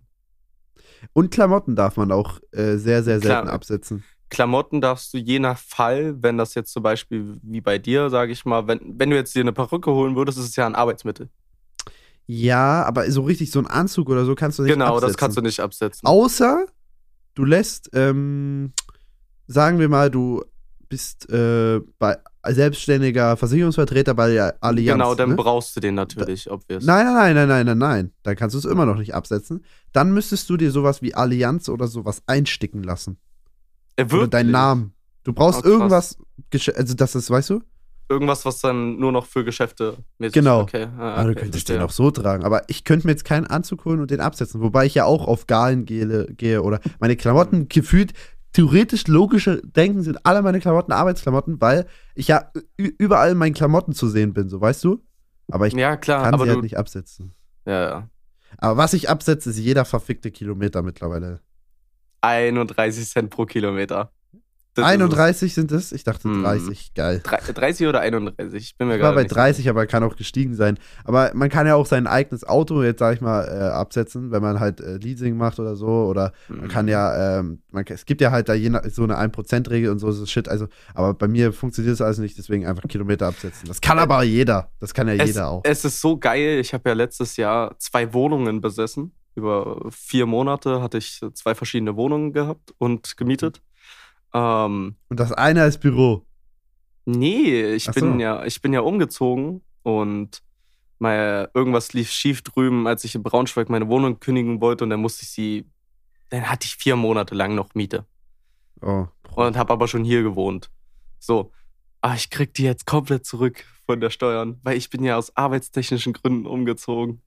Und Klamotten darf man auch äh, sehr, sehr selten Klar. absetzen. Klamotten darfst du je nach Fall, wenn das jetzt zum Beispiel wie bei dir, sage ich mal, wenn, wenn du jetzt dir eine Perücke holen würdest, ist es ja ein Arbeitsmittel. Ja, aber so richtig so ein Anzug oder so kannst du nicht genau, absetzen. das kannst du nicht absetzen. Außer du lässt, ähm, sagen wir mal, du bist äh, bei selbstständiger Versicherungsvertreter bei der Allianz. genau, dann ne? brauchst du den natürlich, obvious. Nein, nein, nein, nein, nein, nein, nein. Dann kannst du es immer noch nicht absetzen. Dann müsstest du dir sowas wie Allianz oder sowas einsticken lassen. Äh, Oder wirklich? deinen Namen. Du brauchst Oh, irgendwas, also das ist, weißt du? Irgendwas, was dann nur noch für Geschäfte mäßig Genau. Okay. Ah, du okay, könntest verstehe. den auch so tragen. Aber ich könnte mir jetzt keinen Anzug holen und den absetzen. Wobei ich ja auch auf Galen gehe, gehe oder meine Klamotten gefühlt, theoretisch logische Denken sind alle meine Klamotten Arbeitsklamotten, weil ich ja überall in meinen Klamotten zu sehen bin, so weißt du? Aber ich Ja, klar, kann aber sie du. halt nicht absetzen. Ja, ja. Aber was ich absetze, ist jeder verfickte Kilometer mittlerweile. 31 Cent pro Kilometer. Das ist es. 31 sind es? Ich dachte Hm. 30. Geil. Drei- 30 oder 31? Ich bin mir Ich war gerade bei nicht 30, aber kann auch gestiegen sein. Aber man kann ja auch sein eigenes Auto jetzt, sag ich mal, äh, absetzen, wenn man halt äh, Leasing macht oder so. Oder sicher. man kann ja, ähm, man, es gibt ja halt da je so eine 1%-Regel und so, so Shit. Also, aber bei mir funktioniert das alles nicht, deswegen einfach Kilometer absetzen. Das kann aber jeder. Das kann ja es, jeder auch. Es ist so geil. Ich habe ja letztes Jahr zwei Wohnungen besessen. Über vier Monate hatte ich zwei verschiedene Wohnungen gehabt und gemietet. Ähm, Und das eine ist Büro. nee, ich Ach bin so. ja, ich bin ja umgezogen und mal irgendwas lief schief drüben, als ich in Braunschweig meine Wohnung kündigen wollte und dann musste ich sie, dann hatte ich vier Monate lang noch Miete. Oh. und habe aber schon hier gewohnt. So, ah, ich krieg die jetzt komplett zurück von der Steuern, weil ich bin ja aus arbeitstechnischen Gründen umgezogen.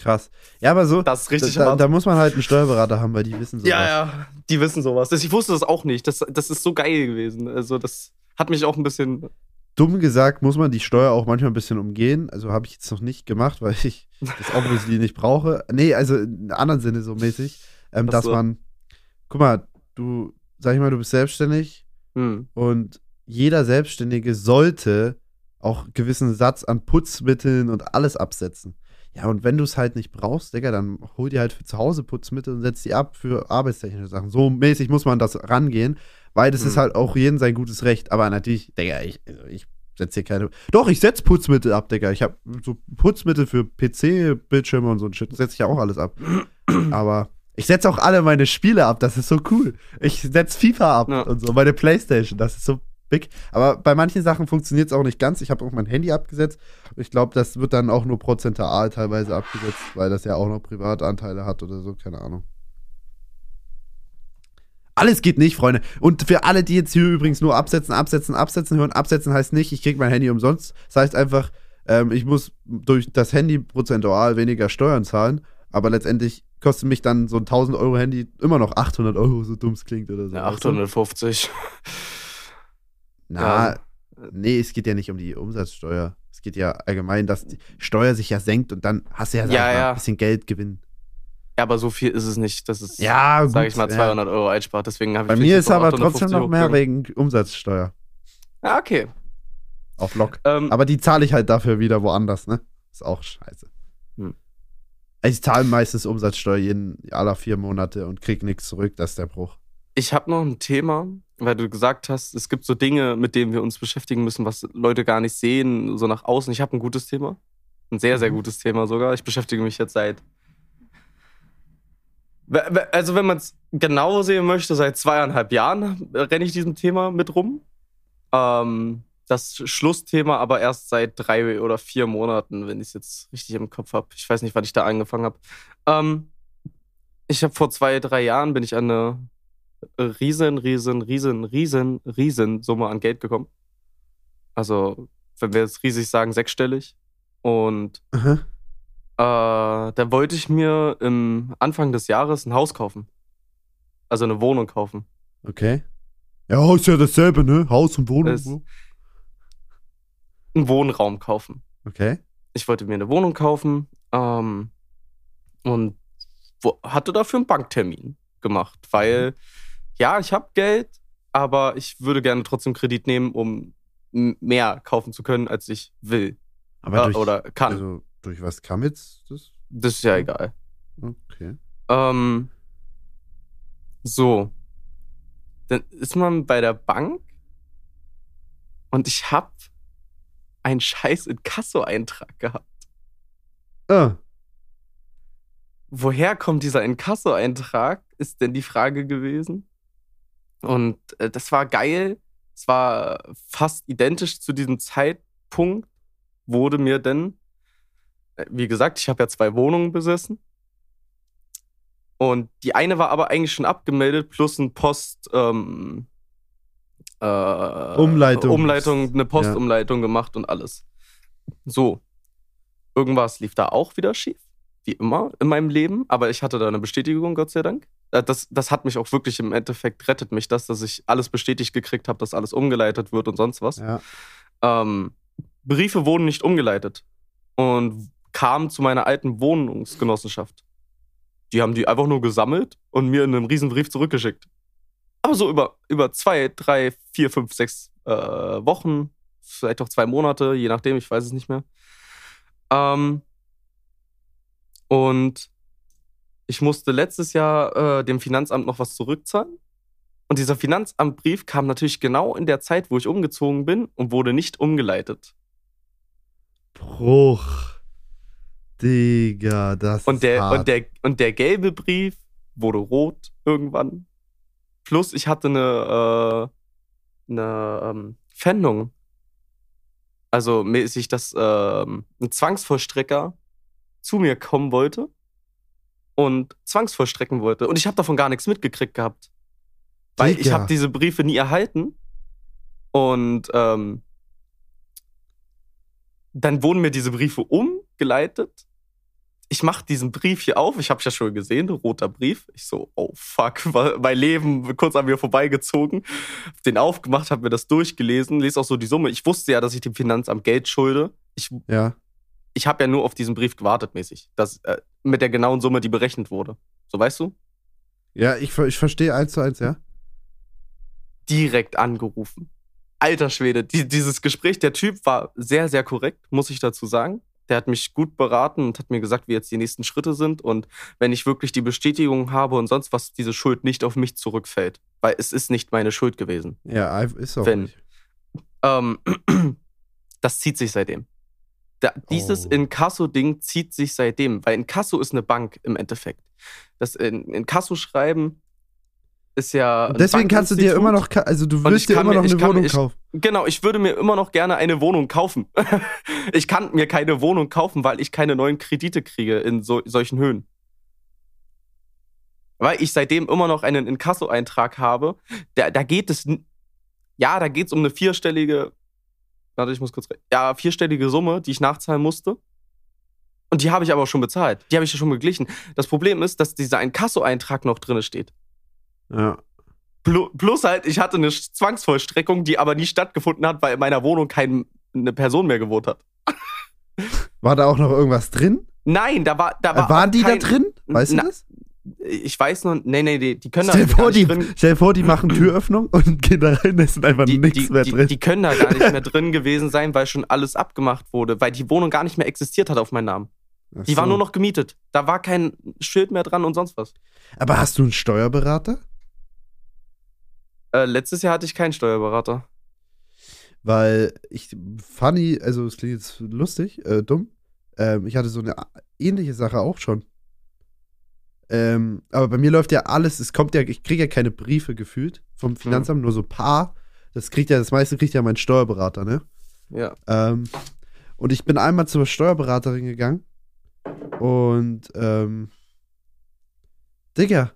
Krass. Ja, aber so, Das ist richtig da, da muss man halt einen Steuerberater haben, weil die wissen sowas. ja, ja, die wissen sowas. Ich wusste das auch nicht. Das, das ist so geil gewesen. Also das hat mich auch ein bisschen. Dumm gesagt muss man die Steuer auch manchmal ein bisschen umgehen. Also habe ich jetzt noch nicht gemacht, weil ich das obviously nicht brauche. Nee, also in anderen Sinne so mäßig, ähm, dass so. man, guck mal, du, sag ich mal, du bist selbstständig Hm. und jeder Selbstständige sollte auch einen gewissen Satz an Putzmitteln und alles absetzen. Ja, und wenn du es halt nicht brauchst, Digga, dann hol dir halt für zu Hause Putzmittel und setz die ab für arbeitstechnische Sachen. So mäßig muss man das rangehen, weil das Hm. ist halt auch jedem sein gutes Recht. Aber natürlich, Digga, ich, also ich setze hier keine. Doch, ich setz Putzmittel ab, Digga. Ich habe so Putzmittel für PC, Bildschirme und so ein Shit. Setze ich ja auch alles ab. Aber ich setze auch alle meine Spiele ab. Das ist so cool. Ich setze FIFA ab Ja. und so, meine Playstation. Das ist so big. Aber bei manchen Sachen funktioniert es auch nicht ganz. Ich habe auch mein Handy abgesetzt. Ich glaube, das wird dann auch nur prozentual teilweise abgesetzt, weil das ja auch noch Privatanteile hat oder so. Keine Ahnung. Alles geht nicht, Freunde. Und für alle, die jetzt hier übrigens nur absetzen, absetzen, absetzen hören, absetzen heißt nicht, ich kriege mein Handy umsonst. Das heißt einfach, ähm, ich muss durch das Handy prozentual weniger Steuern zahlen, aber letztendlich kostet mich dann so ein 1000 Euro Handy immer noch 800 Euro, so dumm es klingt oder so. Ja, weißt du? 850. Na, Ja. nee, es geht ja nicht um die Umsatzsteuer. Es geht ja allgemein, dass die Steuer sich ja senkt und dann hast du ja, Ja, ja. ein bisschen Geldgewinn. Ja, aber so viel ist es nicht. Das ist, Ja, sage ich mal, ja. 200 Euro einspart. Deswegen habe ich Bei mir ist aber trotzdem 850 noch mehr wegen Umsatzsteuer Ja, okay. auf Lock. Ähm, Aber die zahle ich halt dafür wieder woanders, ne? Ist auch scheiße. Hm. Ich zahle meistens Umsatzsteuer jeden aller vier Monate und krieg nichts zurück, das ist der Bruch. Ich habe noch ein Thema, weil du gesagt hast, es gibt so Dinge, mit denen wir uns beschäftigen müssen, was Leute gar nicht sehen, so nach außen. Ich habe ein gutes Thema. Ein sehr, sehr Mhm. gutes Thema sogar. Ich beschäftige mich jetzt seit. Also, wenn man es genau sehen möchte, seit zweieinhalb Jahren renne ich diesem Thema mit rum. Ähm, das Schlussthema aber erst seit drei oder vier Monaten, wenn ich es jetzt richtig im Kopf habe. Ich weiß nicht, wann ich da angefangen habe. Ähm, ich habe vor zwei, drei Jahren bin ich an eine riesen, riesen, riesen, riesen, riesen Summe an Geld gekommen. Also, wenn wir jetzt riesig sagen, sechsstellig. Und äh, da wollte ich mir im Anfang des Jahres ein Haus kaufen. Also eine Wohnung kaufen. Okay. Ja, ist ja dasselbe, ne? Haus und Wohnung. Es- Einen Wohnraum kaufen. Okay. Ich wollte mir eine Wohnung kaufen Ähm, und wo, hatte dafür einen Banktermin gemacht, weil ja, ich habe Geld, aber ich würde gerne trotzdem Kredit nehmen, um mehr kaufen zu können, als ich will Aber äh, durch, oder kann. Also, durch was kam jetzt das? das ist ja egal. Okay. Ähm, so. Dann ist man bei der Bank und ich habe einen scheiß Inkasso-Eintrag gehabt. Ah, Woher kommt dieser Inkasso-Eintrag, ist denn die Frage gewesen. Und äh, das war geil. Es war fast identisch zu diesem Zeitpunkt, wurde mir denn, äh, wie gesagt, ich habe ja zwei Wohnungen besessen. Und die eine war aber eigentlich schon abgemeldet, plus ein Post, ähm, äh, Umleitung. Umleitung, eine Postumleitung gemacht und alles. So. Irgendwas lief da auch wieder schief, wie immer in meinem Leben, aber ich hatte da eine Bestätigung, Gott sei Dank. Äh, Das, das hat mich auch wirklich im Endeffekt, rettet mich das, dass ich alles bestätigt gekriegt habe, dass alles umgeleitet wird und sonst was. ja. Ähm, Briefe wurden nicht umgeleitet und kamen zu meiner alten Wohnungsgenossenschaft. Die haben die einfach nur gesammelt und mir in einem Riesenbrief zurückgeschickt. Aber so über, über zwei, drei, vier, fünf, sechs äh, Wochen, vielleicht auch zwei Monate, je nachdem, ich weiß es nicht mehr. Ähm, und ich musste letztes Jahr äh, dem Finanzamt noch was zurückzahlen. Und dieser Finanzamtbrief kam natürlich genau in der Zeit, wo ich umgezogen bin und wurde nicht umgeleitet. Bruch. Digga, das Und ist der, hart. und, der, und der gelbe Brief wurde rot irgendwann. Plus ich hatte eine, äh, eine ähm, Pfändung. Also mäßig, dass ähm, ein Zwangsvollstrecker zu mir kommen wollte und zwangsvollstrecken wollte. Und ich habe davon gar nichts mitgekriegt gehabt. Weil ich Digga. habe diese Briefe nie erhalten. Und ähm, dann wurden mir diese Briefe umgeleitet. Ich mache diesen Brief hier auf. Ich habe ja schon gesehen, roter Brief. Ich so, oh fuck, mein Leben kurz an mir vorbeigezogen. Hab Den aufgemacht, habe mir das durchgelesen, lese auch so die Summe. Ich wusste ja, dass ich dem Finanzamt Geld schulde. Ich, Ja. Ich habe ja nur auf diesen Brief gewartet, mäßig. Das, äh, mit der genauen Summe, die berechnet wurde. So weißt du? Ja, ich, ich verstehe eins zu eins, ja. direkt angerufen. Alter Schwede, die, dieses Gespräch, der Typ war sehr, sehr korrekt, muss ich dazu sagen. Der hat mich gut beraten und hat mir gesagt, wie jetzt die nächsten Schritte sind und wenn ich wirklich die Bestätigung habe und sonst was, diese Schuld nicht auf mich zurückfällt. Weil es ist nicht meine Schuld gewesen. Ja, ist auch Wenn- nicht. Ähm, das zieht sich seitdem. Da, dieses Oh. Inkasso-Ding zieht sich seitdem, weil Inkasso ist eine Bank im Endeffekt. Das in- Inkasso-Schreiben ist ja. deswegen kannst du dir immer noch, also du ich dir immer mir- noch eine Wohnung ich- kaufen. Genau, ich würde mir immer noch gerne eine Wohnung kaufen. ich kann mir keine Wohnung kaufen, weil ich keine neuen Kredite kriege in so, solchen Höhen. Weil ich seitdem immer noch einen Inkasso-Eintrag habe. Da, da geht es. Ja, da geht es um eine vierstellige. Warte, ich muss kurz. Ja, vierstellige Summe, die ich nachzahlen musste. Und die habe ich aber auch schon bezahlt. Die habe ich ja schon beglichen. Das Problem ist, dass dieser Inkasso-Eintrag noch drin steht. Ja. Plu- Plus halt, ich hatte eine Zwangsvollstreckung, die aber nie stattgefunden hat, weil in meiner Wohnung keine Person mehr gewohnt hat. War da auch noch irgendwas drin? Nein, da war, da war Äh, Waren auch die kein, da drin? Weißt Na, du das? Ich weiß nur, nee, nee, die, die können da Stell gar vor, die, nicht drin. stell dir vor, die machen Türöffnung und gehen da rein, da ist einfach Die, nichts die, mehr drin. die können da gar nicht mehr drin gewesen sein, weil schon alles abgemacht wurde, weil die Wohnung gar nicht mehr existiert hat auf meinen Namen. Ach Die war so. nur noch gemietet. Da war kein Schild mehr dran und sonst was. Aber hast du einen Steuerberater? Äh, letztes Jahr hatte ich keinen Steuerberater. Weil ich, funny, also es klingt jetzt lustig, äh, dumm. Ähm, ich hatte so eine ähnliche Sache auch schon. Ähm, aber bei mir läuft ja alles, es kommt ja, ich kriege ja keine Briefe gefühlt vom Finanzamt, nur so paar. Das kriegt ja, das meiste kriegt ja mein Steuerberater, ne? Ja. Ähm, und ich bin einmal zur Steuerberaterin gegangen und ähm, Digga,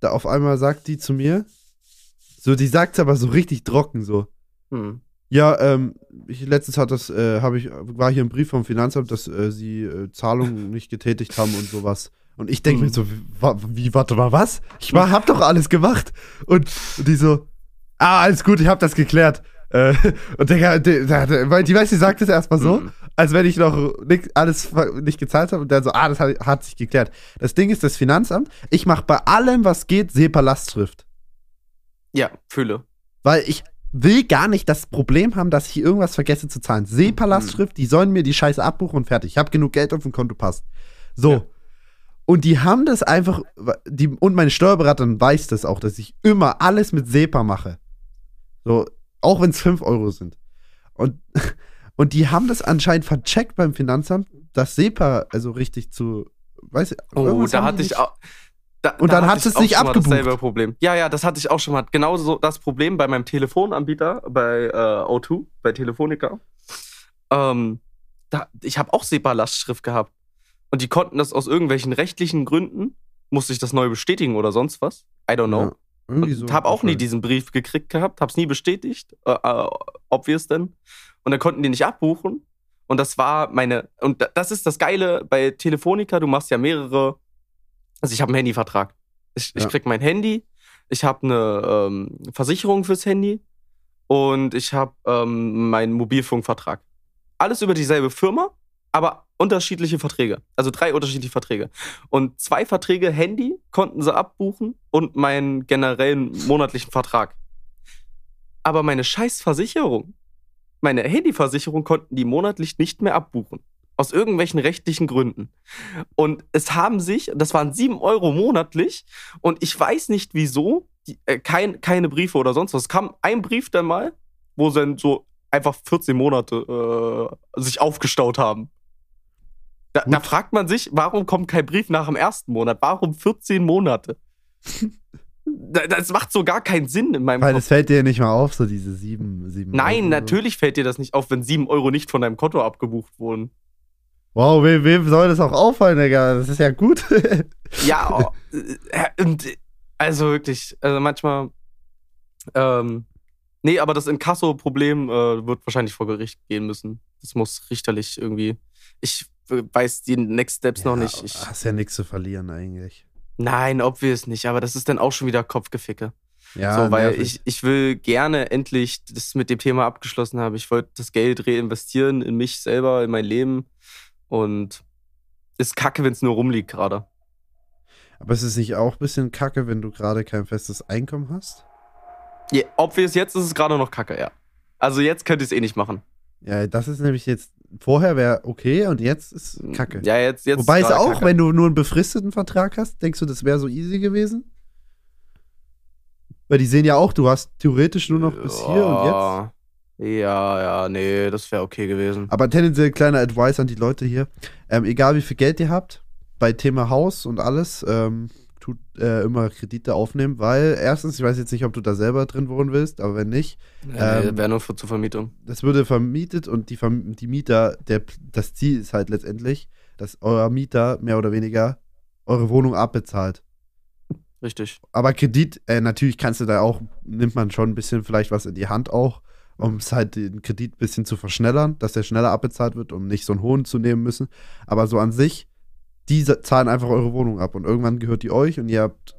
da auf einmal sagt die zu mir, so, die sagt aber so richtig trocken so. Hm. Ja, ähm, ich, letztens hat das, äh, habe ich, war hier ein Brief vom Finanzamt, dass äh, sie äh, Zahlungen nicht getätigt haben und sowas. Und ich denke Mhm. mir so, wie, wa- wie, warte mal, was? Ich war, hab doch alles gemacht. Und, die so, ah, alles gut, ich hab das geklärt. Äh, und Digga, die, die, weil die weiß, sie sagt es erstmal so, Mhm. als wenn ich noch nicht, alles nicht gezahlt habe und dann so, ah, das hat, hat sich geklärt. Das Ding ist, das Finanzamt, ich mache bei allem, was geht, SEPA-Lastschrift. Ja, fühle. Weil ich will gar nicht das Problem haben, dass ich irgendwas vergesse zu zahlen. SEPA-Lastschrift, die sollen mir die Scheiße abbuchen und fertig. Ich habe genug Geld auf dem Konto, passt. So. Ja. Und die haben das einfach, die, und meine Steuerberaterin weiß das auch, dass ich immer alles mit SEPA mache. So, auch wenn es 5 Euro sind. Und, und die haben das anscheinend vercheckt beim Finanzamt, das SEPA also richtig zu, weiß ich, Oh, da hatte ich auch. Da, Und da dann hat es nicht mal abgebucht. Dasselbe Problem. Ja, ja, das hatte ich auch schon mal. Genauso das Problem bei meinem Telefonanbieter, bei äh, O2, bei Telefonica. Ähm, da, ich habe auch SEPA-Lastschrift gehabt. Und die konnten das aus irgendwelchen rechtlichen Gründen, musste ich das neu bestätigen oder sonst was. I don't know. Ja, irgendwie so. Habe auch nie diesen Brief gekriegt gehabt, habe es nie bestätigt, äh, äh, obvious denn. Und dann konnten die nicht abbuchen. Und das war meine, und da- das ist das Geile bei Telefonica, du machst ja mehrere, also ich habe einen Handyvertrag. Ich, ich Ja. krieg mein Handy, ich habe eine ähm, Versicherung fürs Handy und ich habe ähm, meinen Mobilfunkvertrag. Alles über dieselbe Firma, aber unterschiedliche Verträge. Also drei unterschiedliche Verträge. Und zwei Verträge Handy konnten sie abbuchen und meinen generellen monatlichen Vertrag. Aber meine Scheißversicherung, meine Handyversicherung konnten die monatlich nicht mehr abbuchen. Aus irgendwelchen rechtlichen Gründen. Und es haben sich, das waren sieben Euro monatlich, und ich weiß nicht wieso, die, äh, kein, keine Briefe oder sonst was. Es kam ein Brief dann mal, wo dann so einfach 14 Monate äh, sich aufgestaut haben. Da, da fragt man sich, warum kommt kein Brief nach dem ersten Monat? Warum 14 Monate? Da- das macht so gar keinen Sinn in meinem Weil Kopf. es fällt dir nicht mal auf, so diese sieben, sieben Nein, Euro. natürlich fällt dir das nicht auf, wenn 7 Euro nicht von deinem Konto abgebucht wurden. Wow, wem, wem soll das auch auffallen, Digga? Das ist ja gut. Ja, oh, äh, und, äh, also wirklich, also manchmal, ähm, nee, aber das Inkasso-Problem äh, wird wahrscheinlich vor Gericht gehen müssen. Das muss richterlich irgendwie, ich weiß die Next Steps noch Ja, nicht. Ich, hast ja nichts zu verlieren eigentlich. nein, obvious nicht, aber das ist dann auch schon wieder Kopfgeficke. Ja, so, weil nervig. ich, ich will gerne endlich das mit dem Thema abgeschlossen haben. Ich wollte das Geld reinvestieren in mich selber, in mein Leben und ist kacke, wenn es nur rumliegt gerade. Aber es ist nicht auch ein bisschen kacke, wenn du gerade kein festes Einkommen hast? Ja, obvious, jetzt ist es gerade noch kacke, ja. Also jetzt könnte ich es eh nicht machen. Ja, das ist nämlich jetzt. Vorher wäre okay und jetzt ist kacke. Ja, jetzt, jetzt Wobei es auch, kacke. wenn du nur einen befristeten Vertrag hast, denkst du, das wäre so easy gewesen? Weil die sehen ja auch, du hast theoretisch nur noch bis hier und jetzt. jetzt. Ja, ja, nee, das wäre okay gewesen. Aber tendenziell kleiner Advice an die Leute hier. Ähm, egal wie viel Geld ihr habt, bei Thema Haus und alles, ähm, tut äh, immer Kredite aufnehmen, weil erstens, ich weiß jetzt nicht, ob du da selber drin wohnen willst, aber wenn nicht, Ja, ähm, wäre nur für, zur Vermietung. das würde vermietet und die, Verm die Mieter, der, das Ziel ist halt letztendlich, dass euer Mieter mehr oder weniger eure Wohnung abbezahlt. Richtig. Aber Kredit, äh, natürlich kannst du da auch, nimmt man schon ein bisschen vielleicht was in die Hand auch, um es halt den Kredit ein bisschen zu verschnellern, dass der schneller abbezahlt wird, um nicht so einen hohen zu nehmen müssen. Aber so an sich, die zahlen einfach eure Wohnung ab und irgendwann gehört die euch und ihr habt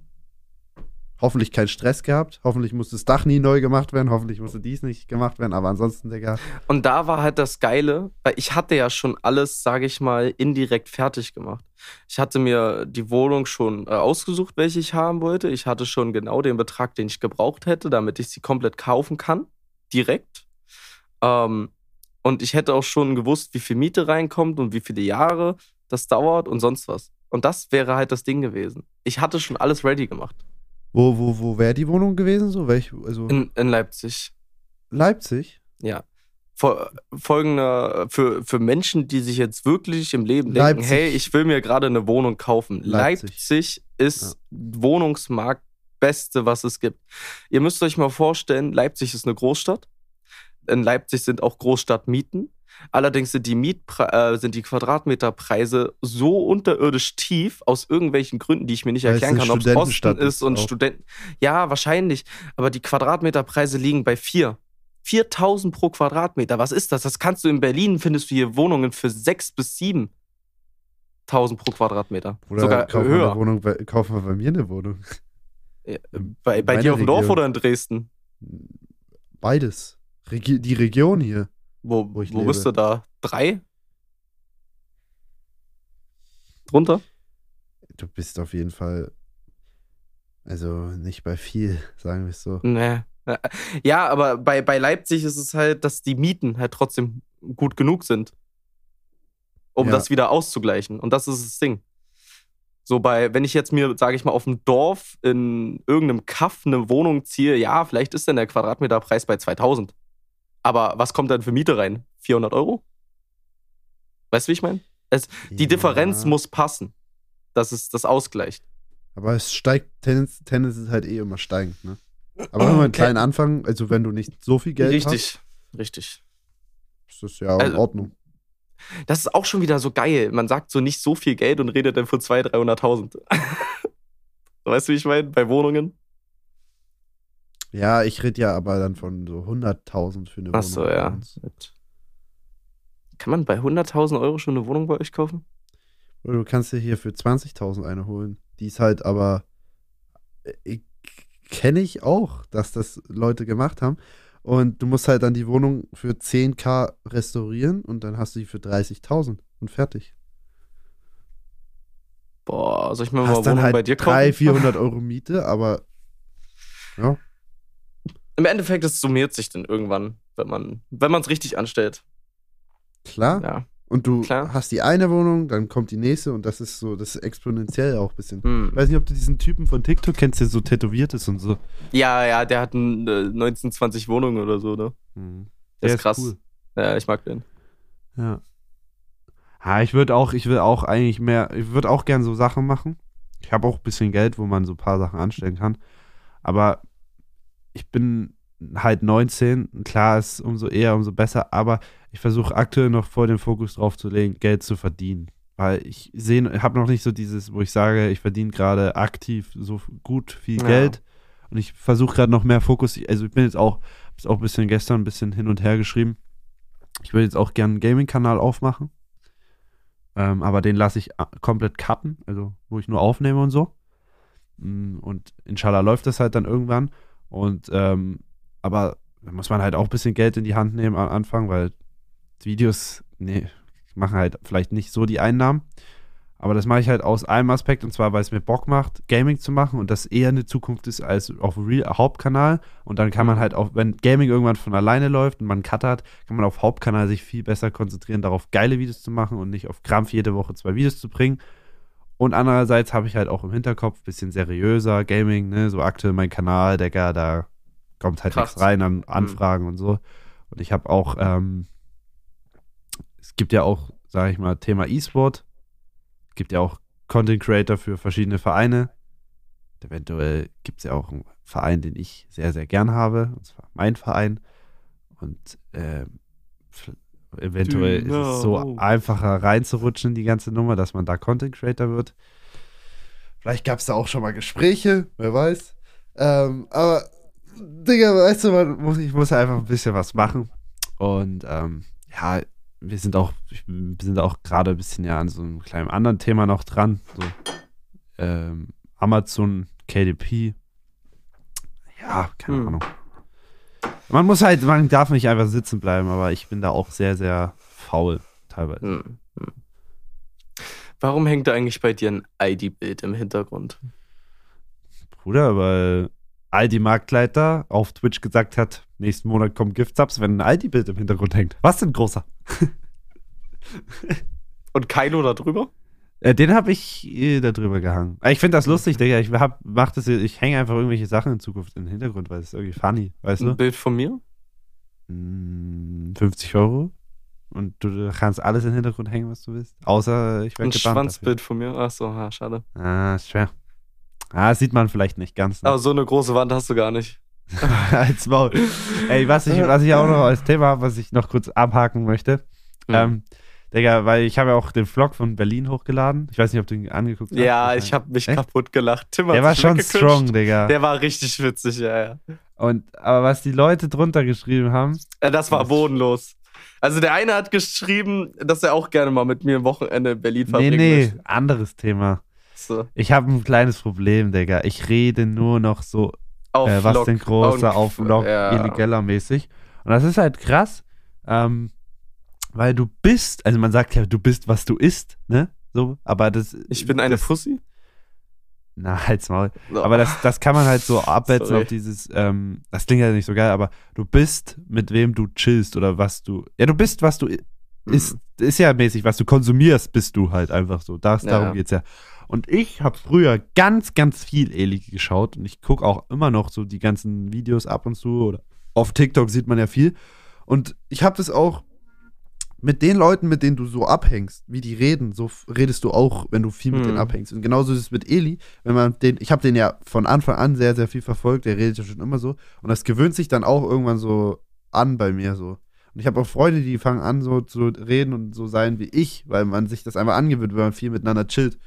hoffentlich keinen Stress gehabt. Hoffentlich muss das Dach nie neu gemacht werden, hoffentlich musste dies nicht gemacht werden, aber ansonsten, Digga. Und da war halt das Geile, weil ich hatte ja schon alles, sage ich mal, indirekt fertig gemacht. Ich hatte mir die Wohnung schon äh, ausgesucht, welche ich haben wollte. Ich hatte schon genau den Betrag, den ich gebraucht hätte, damit ich sie komplett kaufen kann. Direkt. Ähm, und ich hätte auch schon gewusst, wie viel Miete reinkommt und wie viele Jahre das dauert und sonst was. Und das wäre halt das Ding gewesen. Ich hatte schon alles ready gemacht. Wo, wo, wo wäre die Wohnung gewesen? So, welch, also In, in Leipzig. Leipzig? Ja. Fol- Folgender, für, für Menschen, die sich jetzt wirklich im Leben denken, Leipzig. hey, ich will mir gerade eine Wohnung kaufen. Leipzig. Leipzig, ist Wohnungsmarkt Beste, was es gibt. Ihr müsst euch mal vorstellen, Leipzig ist eine Großstadt. In Leipzig sind auch Großstadtmieten. Allerdings sind die, Mietpre äh, sind die Quadratmeterpreise so unterirdisch tief, aus irgendwelchen Gründen, die ich mir nicht Weil erklären kann, ob es Osten ist und auch. Studenten. Ja, wahrscheinlich. Aber die Quadratmeterpreise liegen bei vier. 4000 pro Quadratmeter. Was ist das? Das kannst du in Berlin, findest du hier Wohnungen für 6 bis 7000 pro Quadratmeter. Oder Sogar kaufen, wir eine höher. Wohnung, bei, kaufen wir bei mir eine Wohnung? Ja, Bei, bei dir auf dem Dorf oder in Dresden? Beides. Regi die Region hier. Wo, Wo wo, ich bist du lebe. da? Drei? Drunter? Du bist auf jeden Fall, also nicht bei viel, sagen wir es so. Nee. Ja, aber bei, bei Leipzig ist es halt, dass die Mieten halt trotzdem gut genug sind, um Ja. das wieder auszugleichen. Und das ist das Ding. So bei, wenn ich jetzt mir, sage ich mal, auf dem Dorf in irgendeinem Kaff eine Wohnung ziehe, ja, vielleicht ist dann der Quadratmeterpreis bei 2000. Aber was kommt dann für Miete rein? 400 Euro? Weißt du, wie ich meine? Die Differenz Ja. muss passen, dass es das ausgleicht. Aber es steigt, Tennis, Tennis ist halt eh immer steigend, ne? Aber wenn man einen kleinen Anfang, also wenn du nicht so viel Geld Richtig, richtig. hast, ist das ja in Also- Ordnung. Das ist auch schon wieder so geil. Man sagt so nicht so viel Geld und redet dann von 200.000, 300.000. weißt du, wie ich meine? Bei Wohnungen? Ja, ich rede ja aber dann von so 100.000 für eine Ach Wohnung. so, bei ja. Kann man bei 100.000 Euro schon eine Wohnung bei euch kaufen? Oder du kannst dir hier für 20.000 eine holen. Die ist halt aber, äh, kenne ich auch, dass das Leute gemacht haben. Und du musst halt dann die Wohnung für 10k restaurieren und dann hast du die für 30.000 und fertig. Boah, soll ich mir mal Wohnung halt bei dir kaufen? 300, 400 Euro Miete, aber ja, Im Endeffekt, es summiert sich dann irgendwann, wenn man wenn man es richtig anstellt. klar. Ja. Und du Klar. hast die eine Wohnung, dann kommt die nächste und das ist so, das ist exponentiell auch ein bisschen. Hm. Ich weiß nicht, ob du diesen Typen von TikTok kennst, der so tätowiert ist und so. Ja, ja, der hat ein, äh, 19, 20 Wohnungen oder so, ne? Der ist krass. cool. Ja, ich mag den. Ja. Ja, ich würde auch, ich will auch eigentlich mehr, ich würde auch gern so Sachen machen. Ich habe auch ein bisschen Geld, wo man so ein paar Sachen anstellen kann. Aber ich bin halt 19, klar ist umso eher, umso besser, aber ich versuche aktuell noch voll den Fokus drauf zu legen, Geld zu verdienen. Weil ich sehe, habe noch nicht so dieses, wo ich sage, ich verdiene gerade aktiv so gut viel Ja. Geld. Und ich versuche gerade noch mehr Fokus, also ich bin jetzt auch, hab's auch ein bisschen gestern ein bisschen hin und her geschrieben. Ich würde jetzt auch gerne einen Gaming-Kanal aufmachen. Ähm, aber den lasse ich a- komplett cutten, also wo ich nur aufnehme und so. Mm, Und inshallah läuft das halt dann irgendwann. Und ähm, aber da muss man halt auch ein bisschen Geld in die Hand nehmen am Anfang, weil Videos, nee, machen halt vielleicht nicht so die Einnahmen. Aber das mache ich halt aus einem Aspekt und zwar, weil es mir Bock macht, Gaming zu machen und das eher eine Zukunft ist als auf Real Hauptkanal. Und dann kann man Mhm. halt auch, wenn Gaming irgendwann von alleine läuft und man einen Cut hat, kann man auf Hauptkanal sich viel besser konzentrieren, darauf geile Videos zu machen und nicht auf Krampf jede Woche zwei Videos zu bringen. Und andererseits habe ich halt auch im Hinterkopf ein bisschen seriöser Gaming, ne, so aktuell mein Kanal, Digga, da kommt halt Krass. nichts rein an Anfragen und so. Und ich habe auch, ähm, es gibt ja auch, sage ich mal, Thema E-Sport. Es gibt ja auch Content Creator für verschiedene Vereine. Eventuell gibt es ja auch einen Verein, den ich sehr, sehr gern habe, und zwar mein Verein. Und ähm, eventuell ist es so einfacher reinzurutschen in die ganze Nummer, dass man da Content Creator wird. Vielleicht gab es da auch schon mal Gespräche, wer weiß. Ähm, aber, Digga, weißt du, man muss, ich muss einfach ein bisschen was machen. Und ähm, ja, wir sind auch, wir sind auch gerade ein bisschen ja an so einem kleinen anderen Thema noch dran. So, ähm, Amazon, KDP. Ja, keine Hm. Ahnung. Man muss halt, man darf nicht einfach sitzen bleiben, aber ich bin da auch sehr, sehr faul teilweise. Hm. Hm. Warum hängt da eigentlich bei dir ein ID-Bild im Hintergrund? Bruder, weil Aldi Marktleiter auf Twitch gesagt hat, nächsten Monat kommen Gift-Subs, wenn ein Aldi-Bild im Hintergrund hängt. Was denn großer? Und Kylo da drüber? Äh, den habe ich äh, da drüber gehangen. Äh, Ich finde das lustig, Digga. Ich hab, mach das, ich hänge einfach irgendwelche Sachen in Zukunft in den Hintergrund, weil es ist irgendwie funny, weißt Ein du? Bild von mir? Mm, 50 Euro. Und du kannst alles in den Hintergrund hängen, was du willst. Außer ich werde Ein gebannt. Schwanzbild von mir? Ach so, ha, schade. Dafür. Ah, ist schwer. Ah, das sieht man vielleicht nicht ganz. Ne? Aber so eine große Wand hast du gar nicht. als Maul. Ey, was ich, was ich auch noch als Thema habe, was ich noch kurz abhaken möchte. Mhm. Ähm, Digga, weil ich habe ja auch den Vlog von Berlin hochgeladen. Ich weiß nicht, ob du ihn angeguckt hast. ja, ich habe mich Echt? kaputt gelacht. Tim Der war schon strong, Digga. Der war richtig witzig, ja, ja. Und, aber was die Leute drunter geschrieben haben, Äh, Das war bodenlos. Also der eine hat geschrieben, dass er auch gerne mal mit mir ein Wochenende in Berlin nee, verbringen nee, möchte. anderes Thema. So, Ich habe ein kleines Problem, Digga. Ich rede nur noch so, auf äh, was Vlog. denn großer auf- auf Vlog, ja. illegaler mäßig. Und das ist halt krass, ähm, weil du bist, also man sagt ja, du bist, was du isst, ne? so, aber das. Ich bin eine das, Pussy? Na, halt's Maul. So. Aber das, das kann man halt so abwälzen Sorry. auf dieses, ähm, das klingt ja nicht so geil, aber du bist, mit wem du chillst oder was du, ja, du bist, was du, ist, ist ja mäßig, was du konsumierst, bist du halt einfach so. Das, Ja. darum geht's ja. Und ich habe früher ganz, ganz viel Eli geschaut und ich gucke auch immer noch so die ganzen Videos ab und zu oder auf TikTok sieht man ja viel. Und ich habe das auch mit den Leuten, mit denen du so abhängst, wie die reden, so redest du auch, wenn du viel mit Hm. denen abhängst. Und genauso ist es mit Eli, wenn man den, ich habe den ja von Anfang an sehr, sehr viel verfolgt, der redet ja schon immer so. Und das gewöhnt sich dann auch irgendwann so an bei mir so. Und ich habe auch Freunde, die fangen an, so zu reden und so sein wie ich, weil man sich das einfach angewöhnt, weil man viel miteinander chillt.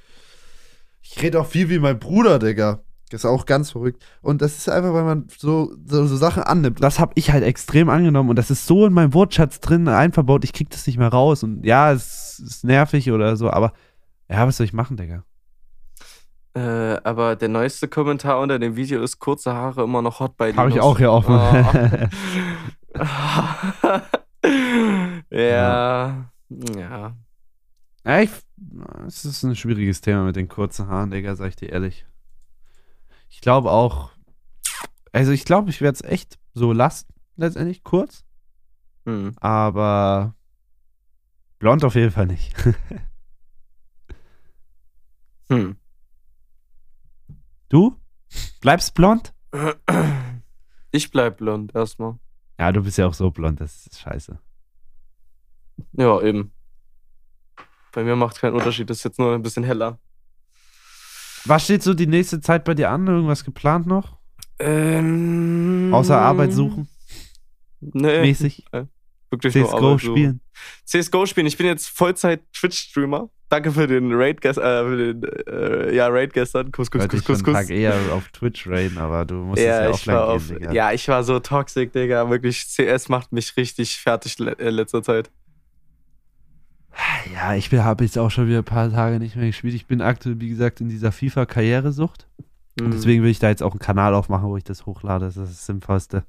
Ich rede auch viel wie mein Bruder, Digga. Das ist auch ganz verrückt. Und das ist einfach, weil man so, so, so Sachen annimmt. Das habe ich halt extrem angenommen und das ist so in meinem Wortschatz drin einverbaut, ich krieg das nicht mehr raus. Und ja, es ist nervig oder so, aber ja, was soll ich machen, Digga? Äh, aber der neueste Kommentar unter dem Video ist kurze Haare immer noch hot bei Habe ich auch hier offen. Ah. ja. Ja. ja, ich, es ist ein schwieriges Thema mit den kurzen Haaren, Digga, sag ich dir ehrlich. Ich glaube auch, also ich glaube, ich werde es echt so lassen, letztendlich kurz, Hm. aber blond auf jeden Fall nicht. Hm. Du? Bleibst blond? Ich bleib blond erstmal. Ja, du bist ja auch so blond, das ist scheiße. Ja, eben. Bei mir macht keinen Unterschied, das ist jetzt nur ein bisschen heller. Was steht so die nächste Zeit bei dir an? Irgendwas geplant noch? Ähm, Außer Arbeit suchen, Nee, mäßig? wirklich nur CSGO suchen. spielen? CSGO spielen. Ich bin jetzt Vollzeit-Twitch-Streamer. Danke für den Raid, äh, für den, äh, ja, Raid gestern. Kuss, Kuss, Kuss, ich Kuss, Kuss. Tag eher auf Twitch raiden, aber du musstest ja, Ja, ich offline auf, gehen, Digga. ja, ich war so toxic, Digga. Wirklich, CS macht mich richtig fertig le in letzter Zeit. Ja, ich habe jetzt auch schon wieder ein paar Tage nicht mehr gespielt. Ich bin aktuell, wie gesagt, in dieser FIFA-Karrieresucht. Und Mhm. deswegen will ich da jetzt auch einen Kanal aufmachen, wo ich das hochlade. Das ist das Sinnvollste.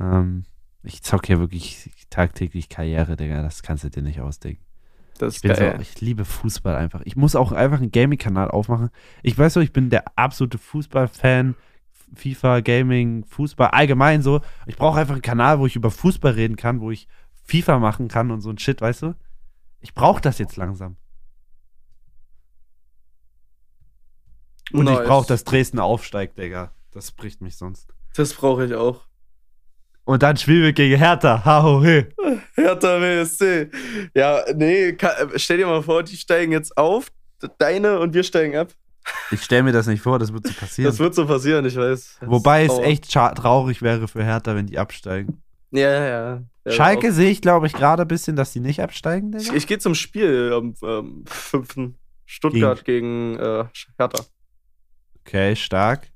Ähm, ich zocke ja wirklich tagtäglich Karriere, Digga. Das kannst du dir nicht ausdenken. das Ich, ist bin geil. so, ich liebe Fußball einfach. Ich muss auch einfach einen Gaming-Kanal aufmachen. Ich weiß so, ich bin der absolute Fußball-Fan. FIFA, Gaming, Fußball, allgemein so. Ich brauche einfach einen Kanal, wo ich über Fußball reden kann, wo ich FIFA machen kann und so ein Shit, weißt du? Ich brauche das jetzt langsam. Und Nice. ich brauche, dass Dresden aufsteigt, Digga. Das bricht mich sonst. Das brauche ich auch. Und dann spielen wir gegen Hertha. Ha, ho, he. Hertha WSC. Ja, nee, stell dir mal vor, die steigen jetzt auf, deine und wir steigen ab. Ich stelle mir das nicht vor, das wird so passieren. Das wird so passieren, ich weiß. Das Wobei es echt traurig wäre für Hertha, wenn die absteigen. Ja, ja. Ja, Schalke sehe ich, glaube ich, gerade ein bisschen, dass die nicht absteigen, Ich, Digga. ich gehe zum Spiel am ähm, 5. Stuttgart gegen, äh, Hertha. Okay, stark.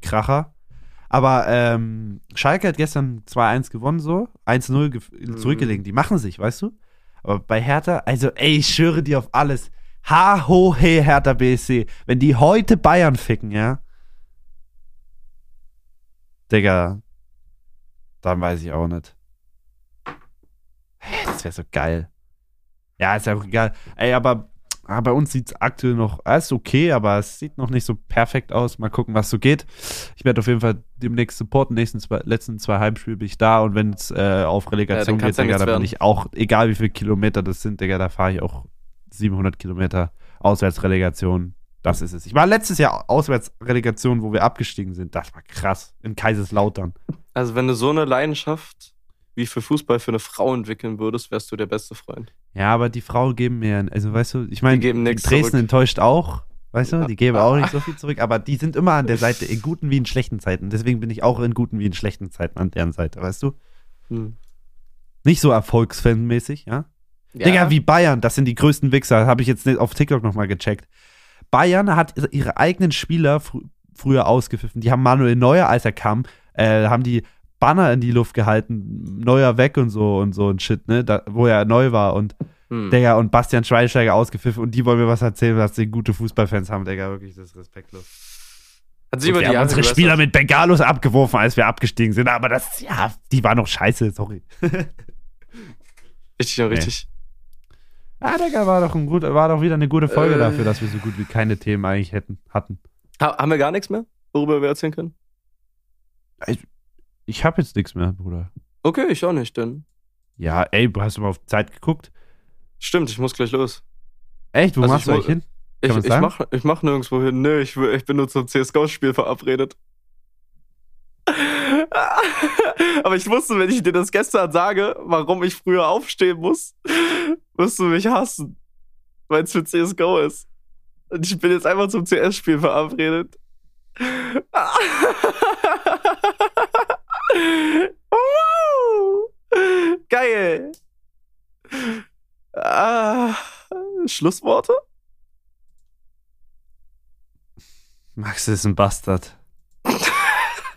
Kracher. Aber ähm, Schalke hat gestern 2-1 gewonnen, so. 1-0 gef- Mhm. zurückgelegen. Die machen sich, weißt du? Aber bei Hertha, also, ey, ich schwöre dir auf alles. Ha, ho, he, Hertha BSC. Wenn die heute Bayern ficken, ja? Digga, dann weiß ich auch nicht. Das wäre so geil. Ja, ist ja auch egal. Ey, aber ah, bei uns sieht es aktuell noch, ah, ist okay, aber es sieht noch nicht so perfekt aus. Mal gucken, was so geht. Ich werde auf jeden Fall demnächst supporten. Nächsten zwei, letzten zwei Heimspiele bin ich da und wenn es äh, auf Relegation Ja, geht, Digga, dann bin ich auch, egal wie viele Kilometer das sind, Digga, da fahre ich auch 700 Kilometer Auswärtsrelegation. Das ist es. Ich war letztes Jahr Auswärtsrelegation, wo wir abgestiegen sind. Das war krass. In Kaiserslautern. Also, wenn du so eine Leidenschaft wie für Fußball für eine Frau entwickeln würdest, wärst du der beste Freund. Ja, aber die Frauen geben mir, also weißt du, ich meine, Dresden zurück. enttäuscht auch, weißt du, Ja. die geben auch nicht so viel zurück, aber die sind immer an der Seite, in guten wie in schlechten Zeiten. Deswegen bin ich auch in guten wie in schlechten Zeiten an deren Seite, weißt du? Hm. Nicht so erfolgsfanmäßig, ja? Digga, wie Bayern, das sind die größten Wichser, habe ich jetzt nicht auf TikTok nochmal gecheckt. Bayern hat ihre eigenen Spieler fr früher ausgepfiffen. Die haben Manuel Neuer, als er kam, äh, haben die Banner in die Luft gehalten, Neuer weg und so und so ein Shit, ne, da, wo er neu war und Hm. Digga, und Bastian Schweinsteiger ausgepfiffen und die wollen mir was erzählen, dass sie gute Fußballfans haben, Digga, wirklich, das ist respektlos. Hat sich über wir die haben unsere. Spieler mit Bengalos abgeworfen, als wir abgestiegen sind, aber das, ja, die waren noch scheiße, sorry. Richtig und Nee. richtig. Ah, Digga, war doch, ein gut, war doch wieder eine gute Folge Äh. dafür, dass wir so gut wie keine Themen eigentlich hätten, hatten. Ha haben wir gar nichts mehr, worüber wir erzählen können? Ich habe jetzt nichts mehr, Bruder. Okay, ich auch nicht, denn. Ja, ey, hast du mal auf Zeit geguckt? Stimmt, ich muss gleich los. Echt, wo Also machst ich du eigentlich hin? Ich, man's ich, sagen? mach, ich mach nirgendwo hin. Nö, ich, ich bin nur zum CSGO-Spiel verabredet. Aber ich wusste, wenn ich dir das gestern sage, warum ich früher aufstehen muss, wirst du mich hassen. Weil es für CSGO ist. Und ich bin jetzt einfach zum CS-Spiel verabredet. Wow! Geil! Ah, Schlussworte? Max ist ein Bastard.